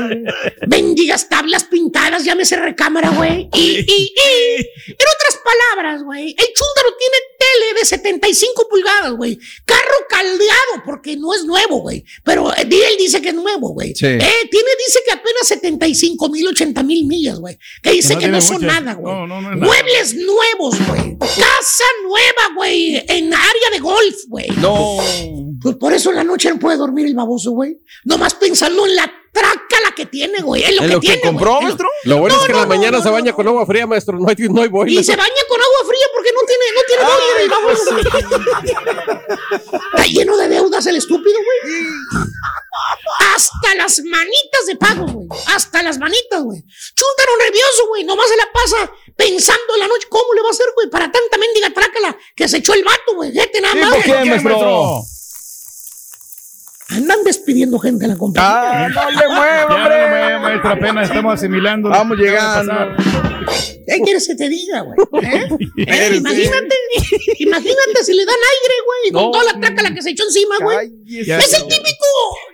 Bendigas tablas pintadas, llámese recámara, güey. Y, y, y, en otras palabras, güey, el chúndaro tiene tele de 75 pulgadas, güey. Carro caldeado, porque no es nuevo, güey. Pero eh, él dice que es nuevo, güey. Sí. Eh, tiene, dice que apenas 75 mil, 80 mil millas, güey. Que dice no que no, son muchas. nada, güey. No, no, no nada. Muebles nuevos, güey. Casa nueva, güey. En área de golf, güey. No. Pues por eso en la noche no puede dormir el baboso, güey. Nomás pensando en la trácala que tiene, güey. Es lo ¿En que lo que tiene. compró, güey. Lo- maestro? Lo bueno No, es que no, en la mañana no, se baña con agua fría, maestro. No hay, no hay boiler. Y se baña agua fría porque no tiene, no tiene boiler el baboso. Está lleno de deudas el estúpido, güey. Hasta las manitas de pago, güey. Hasta las manitas, güey. Chúntaro nervioso, güey. Nomás se la pasa pensando en la noche, ¿cómo le va a hacer, güey? Para tanta mendiga trácala que se echó el vato, güey. Gente nada más. ¿Por qué, maestro? Andan despidiendo gente en la compañía. Ah, no le mueva, hombre. Ya no me maestro, apenas estamos asimilando. Vamos llegando. ¿Qué quieres que te diga, güey? ¿Eh? Eh, imagínate, imagínate si le dan aire, güey, con No. toda la trácala que se echó encima, güey. Es el típico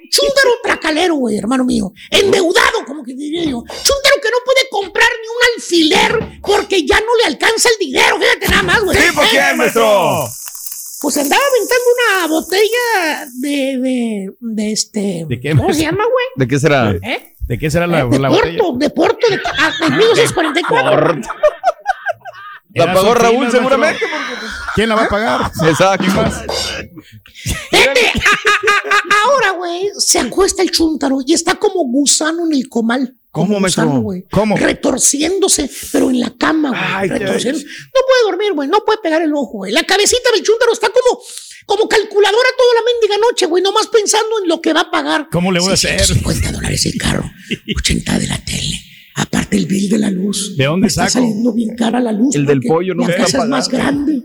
chúndaro tracalero, güey, hermano mío. Endeudado, como que diría yo. Chúndaro que no puede comprar ni un alfiler porque ya no le alcanza el dinero. Fíjate nada más, güey. ¿Sí, por qué, maestro? Pues andaba aventando una botella de, de, de este. ¿De qué, ¿Cómo se llama, güey? ¿De qué será? ¿Eh? ¿De qué será la, de la botella? Porto, de Porto, de, ah, de 1944. La pagó Raúl seguramente. maestro. ¿Quién la va a pagar? Exacto. A- a- a- ahora, güey, se acuesta el chúntaro y está como gusano en el comal. ¿Cómo, gusano, güey. ¿Cómo? Retorciéndose, pero en la cama, güey. Retorciéndose. No puede dormir, güey. No puede pegar el ojo, güey. La cabecita del chúntaro está como, como calculadora toda la mendiga noche, güey. Nomás pensando en lo que va a pagar. ¿Cómo le voy a hacer? 50 dólares el carro, 80 de la tele. Aparte el bill de la luz. ¿De dónde Me está saco? saliendo bien cara la luz. El del pollo no La casa es más grande.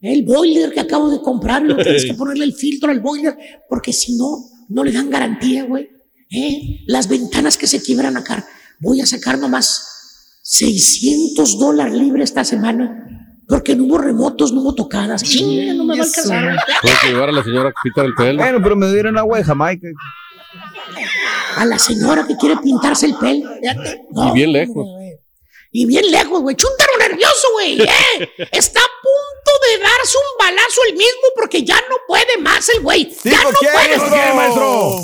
El boiler que acabo de comprar, lo tienes que ponerle el filtro al boiler, porque si no, no le dan garantía, güey. ¿Eh? Las ventanas que se quiebran acá. Voy a sacar nomás 600 dólares libres esta semana, porque no hubo remotos, no hubo tocadas. Chinga, no me va a alcanzar. Puedes llevar a la señora a quitar el pelo. Bueno, pero me dieron agua de Jamaica. A la señora que quiere pintarse el pelo. Y bien lejos. güey. Y bien lejos, güey. Chúntaro nervioso, güey. ¿eh? Está a punto de darse un balazo el mismo porque ya no puede más el güey. ya ¿por no puede. ¿Por qué, maestro?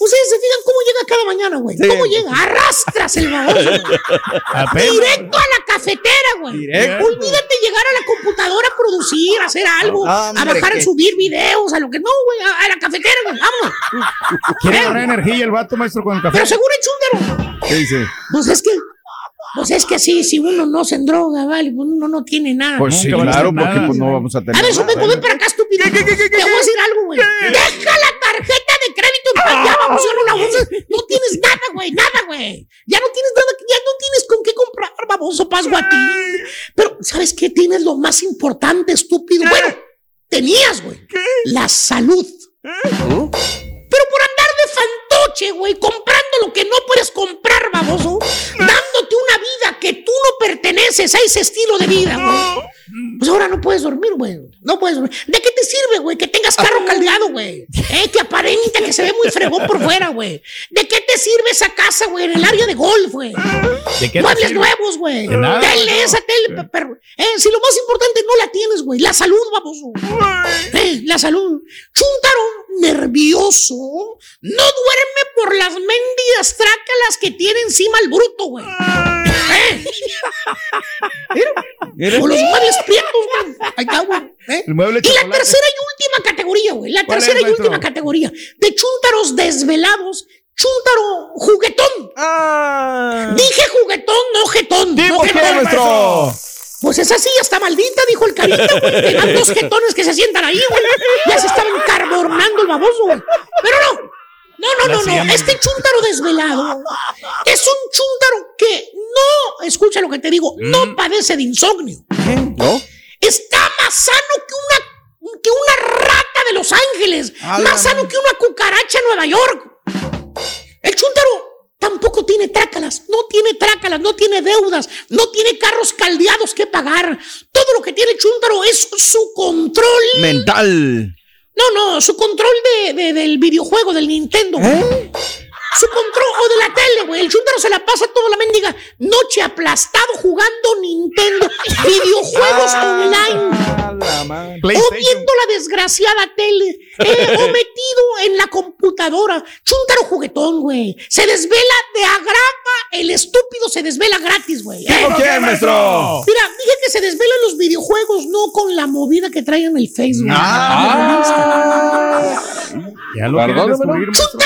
Ustedes se fijan cómo llega cada mañana, güey. Sí. ¿Cómo llega? Arrastras el baboso. Directo a la cafetera, güey. Directo. Olvídate llegar a la computadora a producir, a hacer algo, a bajar, a subir videos, a lo que no, güey. A, a la cafetera, güey. Vámonos. ¿Quiere agarrar energía el vato, maestro, con el café? Pero seguro chúndaro. ¿Qué dice? Pues es que, pues es que sí, si uno no se endroga, vale, pues uno no tiene nada. Pues sí, a claro, porque nada. pues no vamos a tener. a ver, nada. Sopeco, ven para acá, estúpido. Te voy a decir algo, güey. Deja la tarjeta de crédito en paz. Ya vamos a hacer una bolsa. No tienes nada, güey, nada, güey. Ya no tienes nada, ya no tienes con qué comprar, baboso pasguatín. Pero, ¿sabes qué? Tienes lo más importante, estúpido. Bueno, tenías, güey. La salud. Pero por andar de fantoche, güey, comprando lo que no puedes a ese estilo de vida, güey. Pues ahora no puedes dormir, güey. No puedes dormir. ¿De qué te sirve, güey? Que tengas carro caldeado, güey. Eh, que aparenta que se ve muy fregón por fuera, güey. ¿De qué te sirve esa casa, güey? En el área de golf, güey. ¿De qué te Muebles nuevos, güey. Tele, esa tele. pe- pero, eh, si lo más importante no la tienes, güey. La salud, baboso. Eh, la salud. Chuntaro, nervioso. No duerme por las mendigas trácalas que tiene encima el bruto, güey. Eh. Mira, los muebles prietos, güey. Ahí está, güey. ¿Eh? Y la tercera y última categoría, güey. La ¿Cuál es, tercera y maestro? última categoría. De chúntaros desvelados. Chúntaro juguetón. Ah. Dije juguetón, no jetón. ¿Sí, no jetón. Pues esa sí, está maldita, dijo el carita, güey. Eran dos jetones que se sientan ahí, güey. Ya se estaban carbonando el baboso, güey. Pero no. No, no, no, no. Este chúntaro desvelado es un chúntaro que no, escucha lo que te digo, Mm. no padece de insomnio. ¿No? Está más sano que una, que una rata de Los Ángeles. Más sano que una cucaracha en Nueva York. El chúntaro tampoco tiene trácalas, no tiene trácalas, no tiene deudas, no tiene carros caldeados que pagar. Todo lo que tiene el chúntaro es su control. Mental. No, no, su control de, de- del videojuego, del Nintendo. güey. Su control, o de la tele, güey. El chúntaro se la pasa toda la mendiga noche aplastado jugando Nintendo, videojuegos online. Ah, la madre. O viendo la desgraciada tele. eh, o metido en la computadora. Chúntaro juguetón, güey. Se desvela de agrapa. El estúpido se desvela gratis, güey. ¿Sí, Eh, qué, maestro? Mira, dije que se desvela en los videojuegos, no con la movida que traen en el Facebook. Ah. Ya lo quieren descubrir, maestro.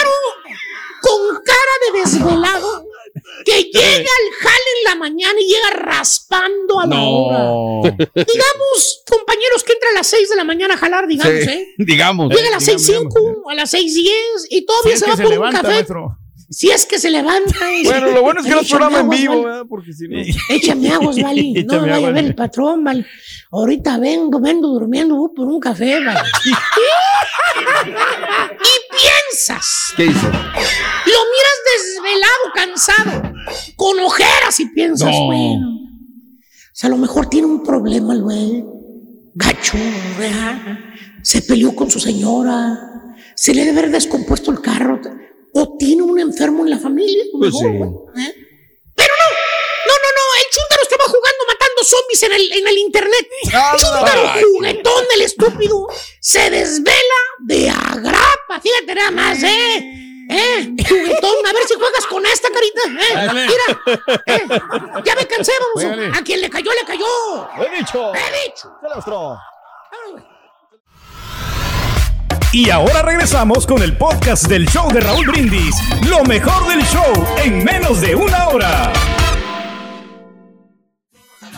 Que llega al jale en la mañana y llega raspando a la hora. Digamos, compañeros, que entra a las 6 de la mañana a jalar, digamos, Sí, ¿eh? Digamos. Llega a las digamos, 6.05, a las 6.10 y Si todavía es se va se por un levanta, café. maestro. Si es que se levanta. bueno, lo bueno es que no es programa en vivo, ¿verdad? Porque si no. Échame aguas, Vali. No me vaya a ver el patrón, Vali. Ahorita vengo, vengo durmiendo voy por un café, Vali. y piensas. ¿Qué hizo? Lo miras desvelado, cansado, con ojeras y piensas, bueno. O sea, a lo mejor tiene un problema, güey. Gacho, ¿verdad? Se peleó con su señora. Se le debe haber descompuesto el carro o tiene un enfermo en la familia. Pues sí. ¿eh? Pero no, no, no, no, el chúntaro estaba jugando matando zombies en el, en el internet. Ah, chúntaro juguetón, el estúpido, se desvela de agrapa. Fíjate nada más, ¿eh? ¿Eh? Juguetón, a ver si juegas con esta carita. ¿eh? Mira, ¿eh? ya me cansé, vamos. A quien le cayó, le cayó. He dicho. He dicho. Se Y ahora regresamos con el podcast del show de Raúl Brindis. Lo mejor del show en menos de una hora.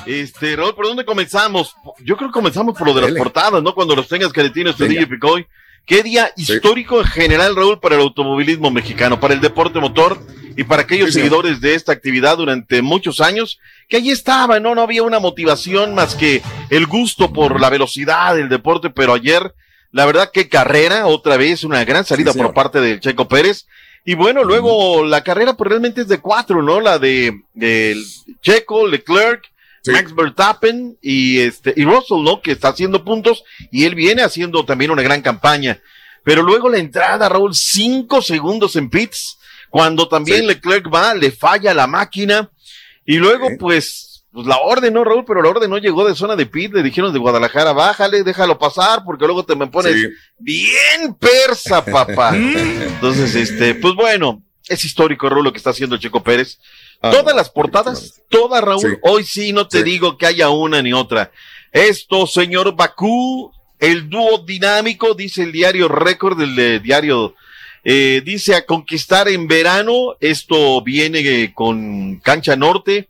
Este, Raúl, ¿por dónde comenzamos? Yo creo que comenzamos por lo de las portadas, ¿no? Cuando los tengas Caretino, este DJ Picoy. Qué día histórico en general, Raúl, para el automovilismo mexicano, para el deporte motor y para aquellos seguidores de esta actividad durante muchos años, que allí estaba, ¿no? No había una motivación más que el gusto por la velocidad del deporte, pero ayer la verdad que carrera, otra vez, una gran salida por parte de Checo Pérez. Y bueno, luego la carrera pues realmente es de cuatro, ¿no? La de, Checo, Leclerc, Max Verstappen y este, y Russell, ¿no? Que está haciendo puntos y él viene haciendo también una gran campaña. Pero luego la entrada, Raúl, cinco segundos en pits, cuando también Leclerc va, le falla la máquina. Y luego, pues, pues la orden, ¿no, Raúl? Pero la orden no llegó de zona de pit, le dijeron de Guadalajara, bájale, déjalo pasar, porque luego te me pones bien persa, papá. Entonces, este, pues bueno, es histórico, Raúl, lo que está haciendo el Checo Pérez. Ah, todas las portadas, todas, Raúl, hoy sí no te digo que haya una ni otra. Esto, señor Bakú, el dúo dinámico, dice el diario récord del diario, eh, dice a conquistar en verano, esto viene con cancha norte,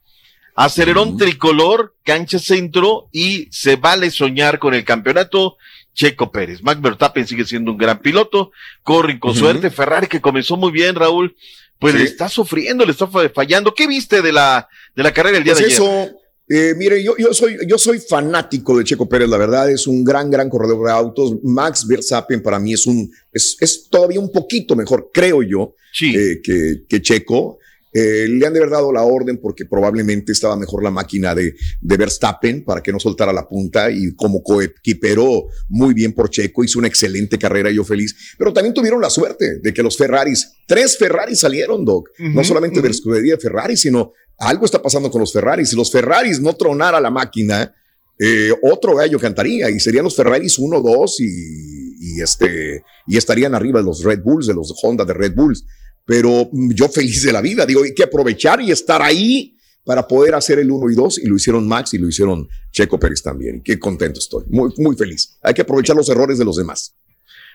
Acelerón tricolor, cancha centro y se vale soñar con el campeonato. Checo Pérez. Max Verstappen sigue siendo un gran piloto, corren con suerte. Ferrari que comenzó muy bien, Raúl, pues le está sufriendo, le está fallando. ¿Qué viste de la, de la carrera el día pues de eso, Eh, mire, yo, yo, soy, yo soy fanático de Checo Pérez, la verdad, es un gran, gran corredor de autos. Max Verstappen para mí es un, es, es todavía un poquito mejor, creo yo, eh, que, que Checo. Eh, le han de haber dado la orden porque probablemente estaba mejor la máquina de, de Verstappen para que no soltara la punta y como coequiperó muy bien por Checo, hizo una excelente carrera, yo feliz. Pero también tuvieron la suerte de que los Ferraris, tres Ferraris salieron, Doc. no solamente de de Ferrari, sino algo está pasando con los Ferraris. Si los Ferraris no tronara la máquina, eh, otro gallo cantaría y serían los Ferraris 1, 2 y, y, este, y estarían arriba de los Red Bulls, de los Honda de Red Bulls pero mm, yo feliz de la vida, digo, hay que aprovechar y estar ahí para poder hacer el 1 y 2 y lo hicieron Max y lo hicieron Checo Pérez también. Qué contento estoy, muy, muy feliz. Hay que aprovechar los errores de los demás.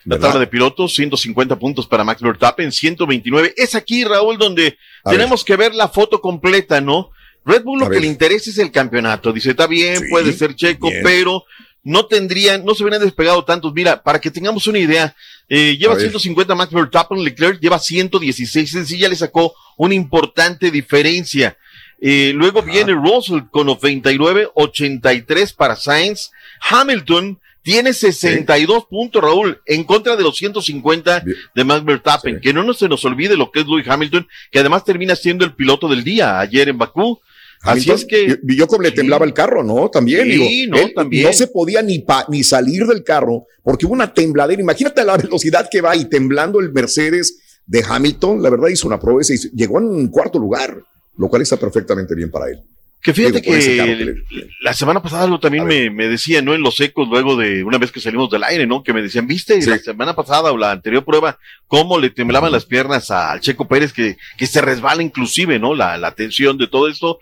La tabla de pilotos, 150 puntos para Max Verstappen, 129. Es aquí, Raúl, donde tenemos que ver la foto completa, ¿no? Red Bull lo que le interesa es el campeonato. Dice, está bien, puede ser Checo, pero no tendrían, no se hubieran despegado tantos. Mira, para que tengamos una idea, eh, lleva 150 Max Verstappen, Leclerc lleva 116, en sí ya le sacó una importante diferencia. Eh, luego viene Russell con 99, 83 para Sainz. Hamilton tiene 62 puntos, Raúl, en contra de los 150 de Max Verstappen. Que no se nos olvide lo que es Louis Hamilton, que además termina siendo el piloto del día ayer en Bakú. Así es que. Yo como le temblaba el carro, ¿no? También. Sí, no, también. No se podía ni, ni salir del carro porque hubo una tembladera. Imagínate la velocidad que va y temblando el Mercedes de Hamilton. La verdad hizo una proeza y llegó en cuarto lugar, lo cual está perfectamente bien para él. Que fíjate que la semana pasada algo también me, me, decía, ¿no? En los ecos, luego de una vez que salimos del aire, ¿no? Que me decían, ¿viste la semana pasada o la anterior prueba, cómo le temblaban las piernas al Checo Pérez, que, que se resbala inclusive, ¿no? La, la tensión de todo esto.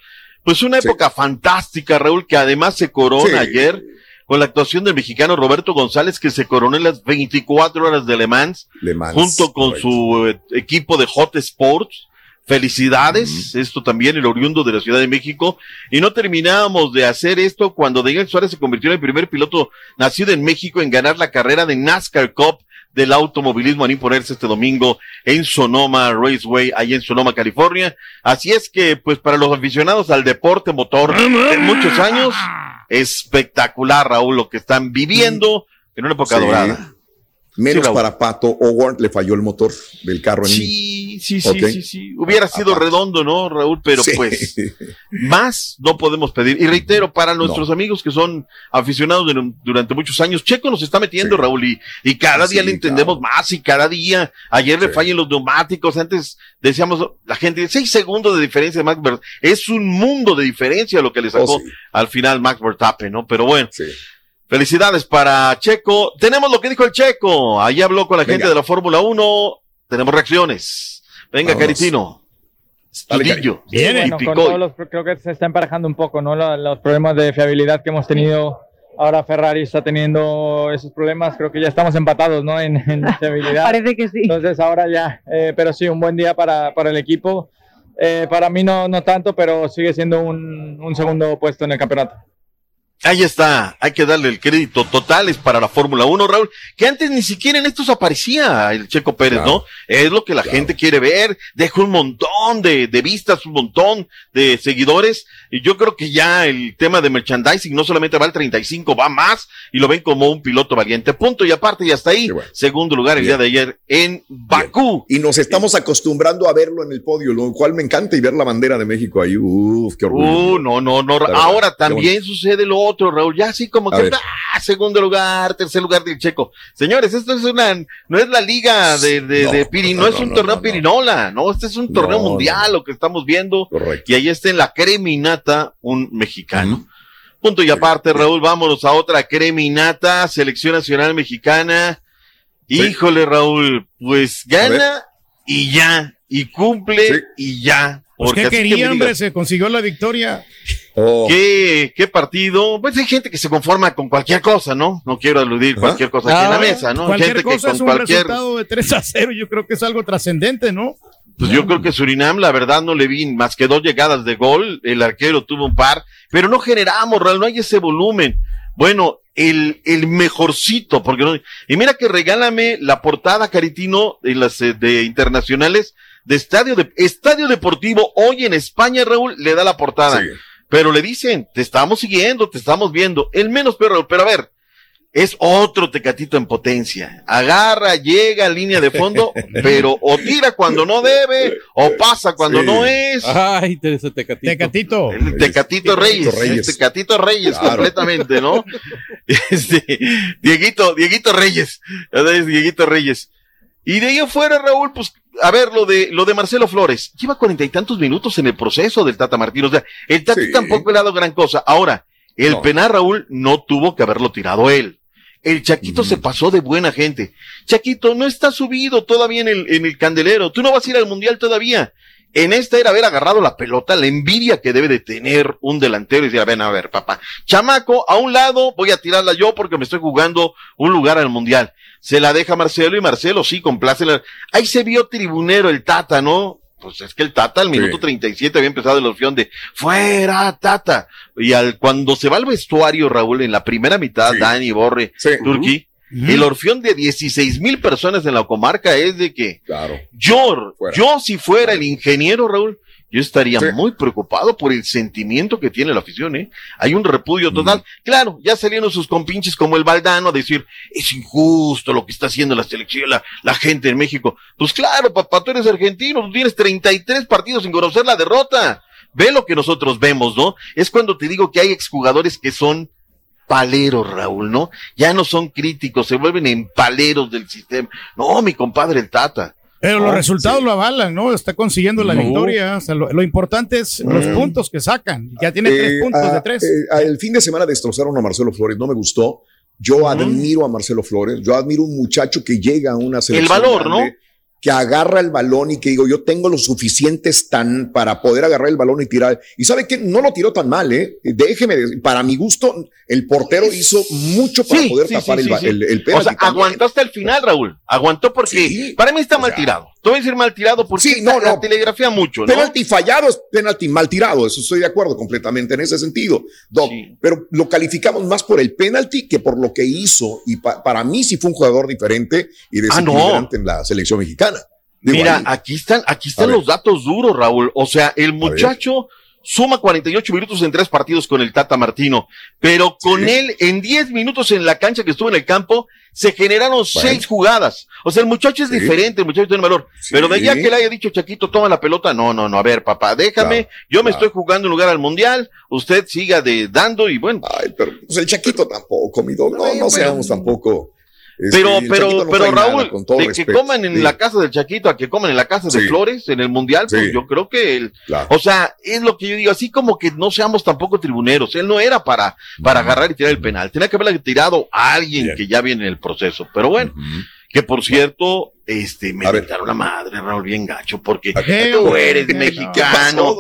Pues una época fantástica, Raúl, que además se corona ayer con la actuación del mexicano Roberto González, que se coronó en las 24 horas de Le Mans, junto con su eh, equipo de Hot Sports. Felicidades, esto también el oriundo de la Ciudad de México. Y no terminábamos de hacer esto cuando Daniel Suárez se convirtió en el primer piloto nacido en México en ganar la carrera de NASCAR Cup del automovilismo a imponerse este domingo en Sonoma Raceway, ahí en Sonoma, California. Así es que, pues, para los aficionados al deporte motor de muchos años, espectacular, Raúl, lo que están viviendo en una época dorada. Menos para Pato Howard le falló el motor del carro en Sí, sí, sí, sí, sí. Hubiera sido redondo, ¿no, Raúl? Pero pues, más no podemos pedir. Y reitero, para nuestros amigos que son aficionados durante muchos años, Checo nos está metiendo, Raúl, y, y cada día le entendemos más y cada día, ayer le fallan los neumáticos, antes decíamos, la gente, seis segundos de diferencia de Max Verstappen. Es un mundo de diferencia lo que le sacó oh, al final Max Verstappen, ¿no? Pero bueno. Felicidades para Checo. Tenemos lo que dijo el Checo. Ahí habló con la gente de la Fórmula 1. Tenemos reacciones. Venga, Caritino. Bien, creo que se está emparejando un poco, ¿no? Los, problemas de fiabilidad que hemos tenido. Ahora Ferrari está teniendo esos problemas. Creo que ya estamos empatados, ¿no? En, fiabilidad. Parece que sí. Entonces ahora ya. Eh, pero sí, un buen día para, para el equipo. Eh, para mí no, no tanto, pero sigue siendo un, un segundo puesto en el campeonato. Ahí está, hay que darle el crédito total, es para la Fórmula 1, Raúl, que antes ni siquiera en estos aparecía el Checo Pérez, ¿no? Es lo que la gente quiere ver, deja un montón de, de vistas, un montón de seguidores, y yo creo que ya el tema de merchandising no solamente va al 35, va más, y lo ven como un piloto valiente, punto, y aparte, y hasta ahí, segundo lugar el día de ayer en Bakú. Y nos estamos acostumbrando a verlo en el podio, lo cual me encanta, y ver la bandera de México ahí, uff, qué orgullo. Uh, no, no, no, ahora también sucede lo otro, Raúl, ya así como que, segundo lugar, tercer lugar del Checo. Señores, esto es una, no es la liga de, de, no, de Piri, no, es un torneo Pirinola, no, este es un torneo mundial, lo que estamos viendo. Y ahí está en la creminata un mexicano. Punto y aparte, Raúl, vámonos a otra creminata, selección nacional mexicana. Híjole, Raúl, pues gana y ya, y cumple y ya. Pues, porque ¿Qué quería, hombre? Se consiguió la victoria. Oh. ¿Qué, ¿Qué partido? Pues hay gente que se conforma con cualquier cosa, ¿no? No quiero aludir cualquier cosa aquí en la ah, mesa, ¿no? Cualquier gente cosa es un resultado de 3 a 0, yo creo que es algo trascendente, ¿no? Pues yo creo que Surinam, la verdad, no le vi más que dos llegadas de gol. El arquero tuvo un par, pero no generamos, no hay ese volumen. Bueno, el, el mejorcito, porque no. Y mira que regálame la portada, Caritino, de las eh, de internacionales de Estadio, de, Estadio Deportivo hoy en España, Raúl, le da la portada. Pero le dicen, te estamos siguiendo, te estamos viendo. El menos peor, pero a ver, es otro tecatito en potencia. Agarra, llega a línea de fondo, pero o tira cuando no debe, o pasa cuando no es. Ay, ese tecatito. Tecatito. El tecatito Reyes. Reyes. tecatito Reyes, completamente, ¿no? Este, Dieguito, Dieguito Reyes. Dieguito Reyes. Y de ahí afuera, Raúl, pues a ver, lo de, lo de Marcelo Flores, lleva cuarenta y tantos minutos en el proceso del Tata Martín. O sea, el Tata tampoco le ha dado gran cosa. Ahora, el penal Raúl no tuvo que haberlo tirado él. El Chaquito se pasó de buena gente. Chaquito, no está subido todavía en el, en el candelero. Tú no vas a ir al mundial todavía. En esta era haber agarrado la pelota, la envidia que debe de tener un delantero y decir, ven a ver, papá, chamaco, a un lado voy a tirarla yo porque me estoy jugando un lugar al mundial. Se la deja Marcelo y Marcelo sí, complace. Ahí se vio tribunero el Tata, ¿no? Pues es que el Tata al minuto 37 había empezado la opción de fuera Tata. Y al, cuando se va al vestuario, Raúl, en la primera mitad, Dani, Borre, Turquí, el orfión de 16 mil personas en la comarca es de que claro. yo, yo si fuera el ingeniero, Raúl, yo estaría muy preocupado por el sentimiento que tiene la afición, ¿eh? Hay un repudio total. Claro, ya salieron sus compinches como el Baldano a decir, es injusto lo que está haciendo la selección, la, la gente en México. Pues claro, papá, tú eres argentino, tú tienes 33 partidos sin conocer la derrota. Ve lo que nosotros vemos, ¿no? Es cuando te digo que hay exjugadores que son paleros, Raúl, ¿no? Ya no son críticos, se vuelven en paleros del sistema. No, mi compadre el Tata. Pero los resultados lo avalan, ¿no? Está consiguiendo la victoria. O sea, lo, importante es los mm. puntos que sacan. Ya tiene tres eh, puntos de tres. Eh, el fin de semana destrozaron a Marcelo Flores, no me gustó. Yo admiro a Marcelo Flores. Yo admiro un muchacho que llega a una selección. El valor, ¿no? Que agarra el balón y que digo, yo tengo los suficientes tan para poder agarrar el balón y tirar. Y sabe que no lo tiró tan mal, ¿eh? Déjeme, para mi gusto, el portero hizo mucho para poder tapar el, el, el O sea, aguantó hasta el final, Raúl. Aguantó porque para mí está mal tirado. Te voy a decir mal tirado porque sí, no, no. telegrafía mucho, ¿no? Penalti fallado es penalti mal tirado, eso estoy de acuerdo completamente en ese sentido, Doc, pero lo calificamos más por el penalti que por lo que hizo y para mí sí fue un jugador diferente y ah, desequilibrante en la selección mexicana. Mira, aquí están, aquí están los datos duros, Raúl. O sea, el muchacho suma 48 minutos en tres partidos con el Tata Martino, pero con él en 10 minutos en la cancha que estuvo en el campo, se generaron seis jugadas. O sea, el muchacho es diferente, el muchacho tiene valor. Pero de allá que le haya dicho Chaquito, toma la pelota, no, no, no, a ver, papá, déjame, yo me estoy jugando en lugar al Mundial, usted siga de dando y bueno. Ay, pero pues el Chaquito tampoco, mi no, no seamos tampoco pero, pero, pero Raúl, de que coman en la casa del Chaquito a que coman en la casa de Flores en el Mundial, pues yo creo que él, o sea, es lo que yo digo, así como que no seamos tampoco tribuneros, él no era para, para agarrar y tirar el penal, tenía que haberle tirado a alguien que ya viene en el proceso, pero bueno. Que por cierto, este, me invitaron la madre, Raúl, bien gacho, porque tú eres mexicano.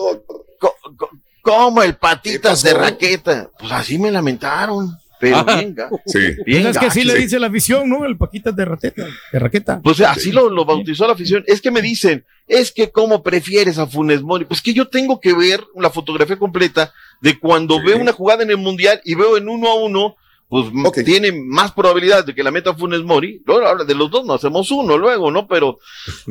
¿Cómo el patitas de raqueta? Pues así me lamentaron. Pero venga. Sí. Bien pues es que así le dice la afición, ¿no? El Paquitas de, rateta, de raqueta. Pues así lo, lo, bautizó la afición. Es que me dicen, es que cómo prefieres a Funes Mori. Pues que yo tengo que ver la fotografía completa de cuando veo una jugada en el Mundial y veo en uno a uno, pues tiene más probabilidad de que la meta Funes Mori. Luego, ahora de los dos no hacemos uno luego, ¿no? Pero,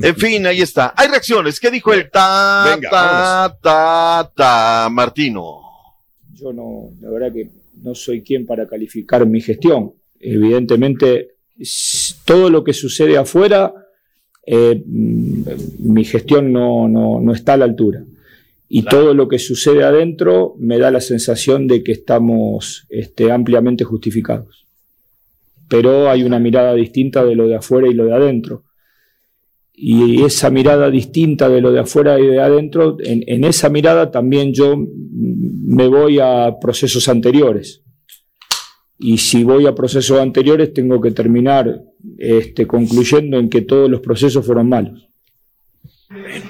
en fin, ahí está. Hay reacciones. ¿Qué dijo el ta, ta, ta, ta, Martino? Yo no, la verdad que no soy quien para calificar mi gestión. Evidentemente, todo lo que sucede afuera, eh, mm, mi gestión no, está a la altura. Y todo lo que sucede adentro me da la sensación de que estamos este, ampliamente justificados. Pero hay una mirada distinta de lo de afuera y lo de adentro. Y esa mirada distinta de lo de afuera y de adentro, en esa mirada también yo me voy a procesos anteriores. Y si voy a procesos anteriores, tengo que terminar este, concluyendo en que todos los procesos fueron malos.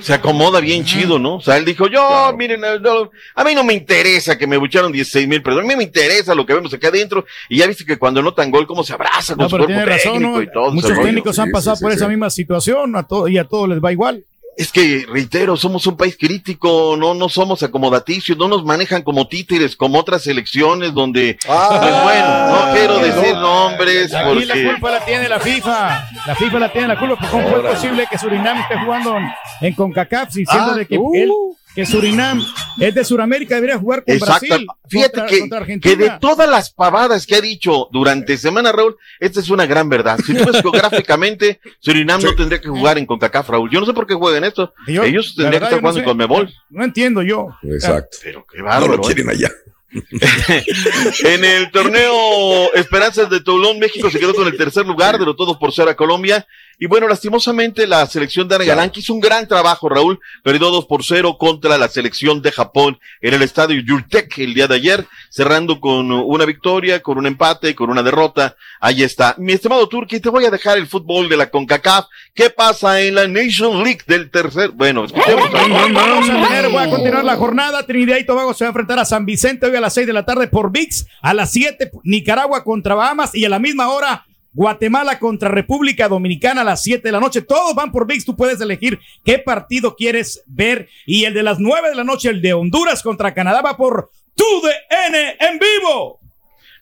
Se acomoda bien chido, ¿no? O sea, él dijo, yo, miren, a mí no me interesa que me bucharon 16 mil pero a mí me interesa lo que vemos acá adentro. Y ya viste que cuando notan gol, cómo se abraza con su cuerpo técnico y todo. Muchos técnicos han pasado por esa misma situación a todo, y a todos les va igual. Es que, reitero, somos un país crítico, no, no somos acomodaticios, no nos manejan como títeres, como otras elecciones donde, ah, pues bueno, no quiero decir nombres. Aquí la culpa la tiene la FIFA, la FIFA la tiene la culpa, ¿cómo fue posible que Surinam esté jugando en CONCACAF diciendo ah, de que él uh que Surinam es de Sudamérica, debería jugar con Brasil. Fíjate que, que, de todas las pavadas que ha dicho durante semana, Raúl, esta es una gran verdad. Si tú ves geográficamente, Surinam no tendría que jugar en CONCACAF, Raúl. Yo no sé por qué juegan esto. Ellos tendrían que estar jugando en Conmebol. No, entiendo yo. Exacto. Pero qué bárbaro. No lo quieren ¿eh? allá. en el torneo Esperanzas de Toulon, México se quedó con el tercer lugar de lo todo por ser a Colombia y bueno, lastimosamente la selección de Ana hizo un gran trabajo, Raúl, perdió 2 por 0 contra la selección de Japón en el estadio Yurtek el día de ayer, cerrando con una victoria, con un empate, con una derrota. Ahí está. Mi estimado Turki, te voy a dejar el fútbol de la CONCACAF. ¿Qué pasa en la Nation League del tercer? Bueno, escuchemos. Vamos a tener, voy a continuar la jornada. Trinidad y Tobago se va a enfrentar a San Vicente hoy a las 6 de la tarde por VIX, a las 7 Nicaragua contra Bahamas y a la misma hora Guatemala contra República Dominicana a las 7 de la noche. Todos van por VIX. Tú puedes elegir qué partido quieres ver. Y el de las 9 de la noche, el de Honduras contra Canadá, va por TUDN en vivo.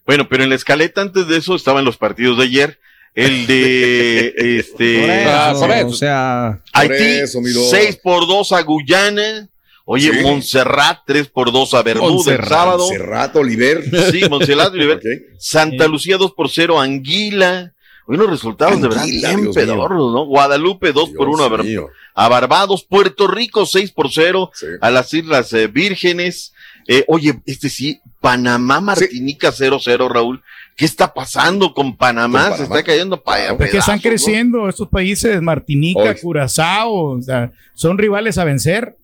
Bueno, pero en la escaleta antes de eso estaban los partidos de ayer. El de este. Ah, o sea, Haití, 6 por 2 a Guyana. Oye, Montserrat, 3 por 2 a Verdú el sábado. Montserrat, Oliver. Sí, Montserrat, Oliver. Santa Lucía 2 por 0, Anguila. Hoy los resultados de verdad bien pedorros, ¿no? Guadalupe 2 por 1 a, a, Barbados, Puerto Rico 6 por 0 a las Islas eh, Vírgenes. Eh, oye, este sí, Panamá, Martinica 0-0, Raúl. ¿Qué está pasando con Panamá? Se está cayendo para allá. Es que están creciendo estos países, Martinica, Curazao, o sea, son rivales a vencer.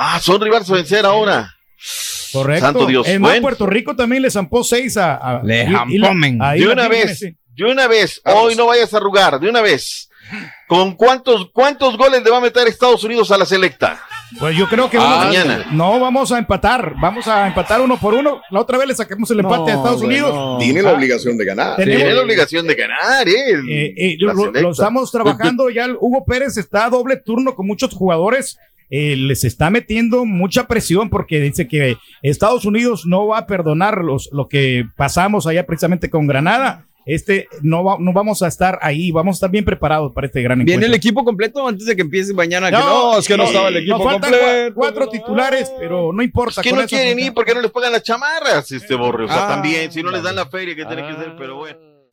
Ah, son rivales a vencer ahora. Correcto. Santo Dios. En Puerto Rico también le zampó seis a. le De una vez, de una vez. Hoy no vayas a arrugar, de una vez. ¿Con cuántos, cuántos goles le va a meter Estados Unidos a la selecta? Pues yo creo que ah, mañana. no vamos a empatar, vamos a empatar uno por uno. La otra vez le sacamos el empate a Estados Unidos. Tiene la obligación de ganar. Tiene la obligación de ganar, eh. eh, eh lo, estamos trabajando ya. Hugo Pérez está a doble turno con muchos jugadores. Eh, les está metiendo mucha presión porque dice que Estados Unidos no va a perdonar los, lo que pasamos allá precisamente con Granada este no, no vamos a estar ahí, vamos a estar bien preparados para este gran encuentro. ¿Viene el equipo completo antes de que empiece mañana? No, que no, es que no estaba el equipo completo. cuatro titulares, pero no importa. Es que no quieren ir porque no les pagan las chamarras, este borre. O sea, ah, también, si no les dan la feria que tiene que ser, pero bueno.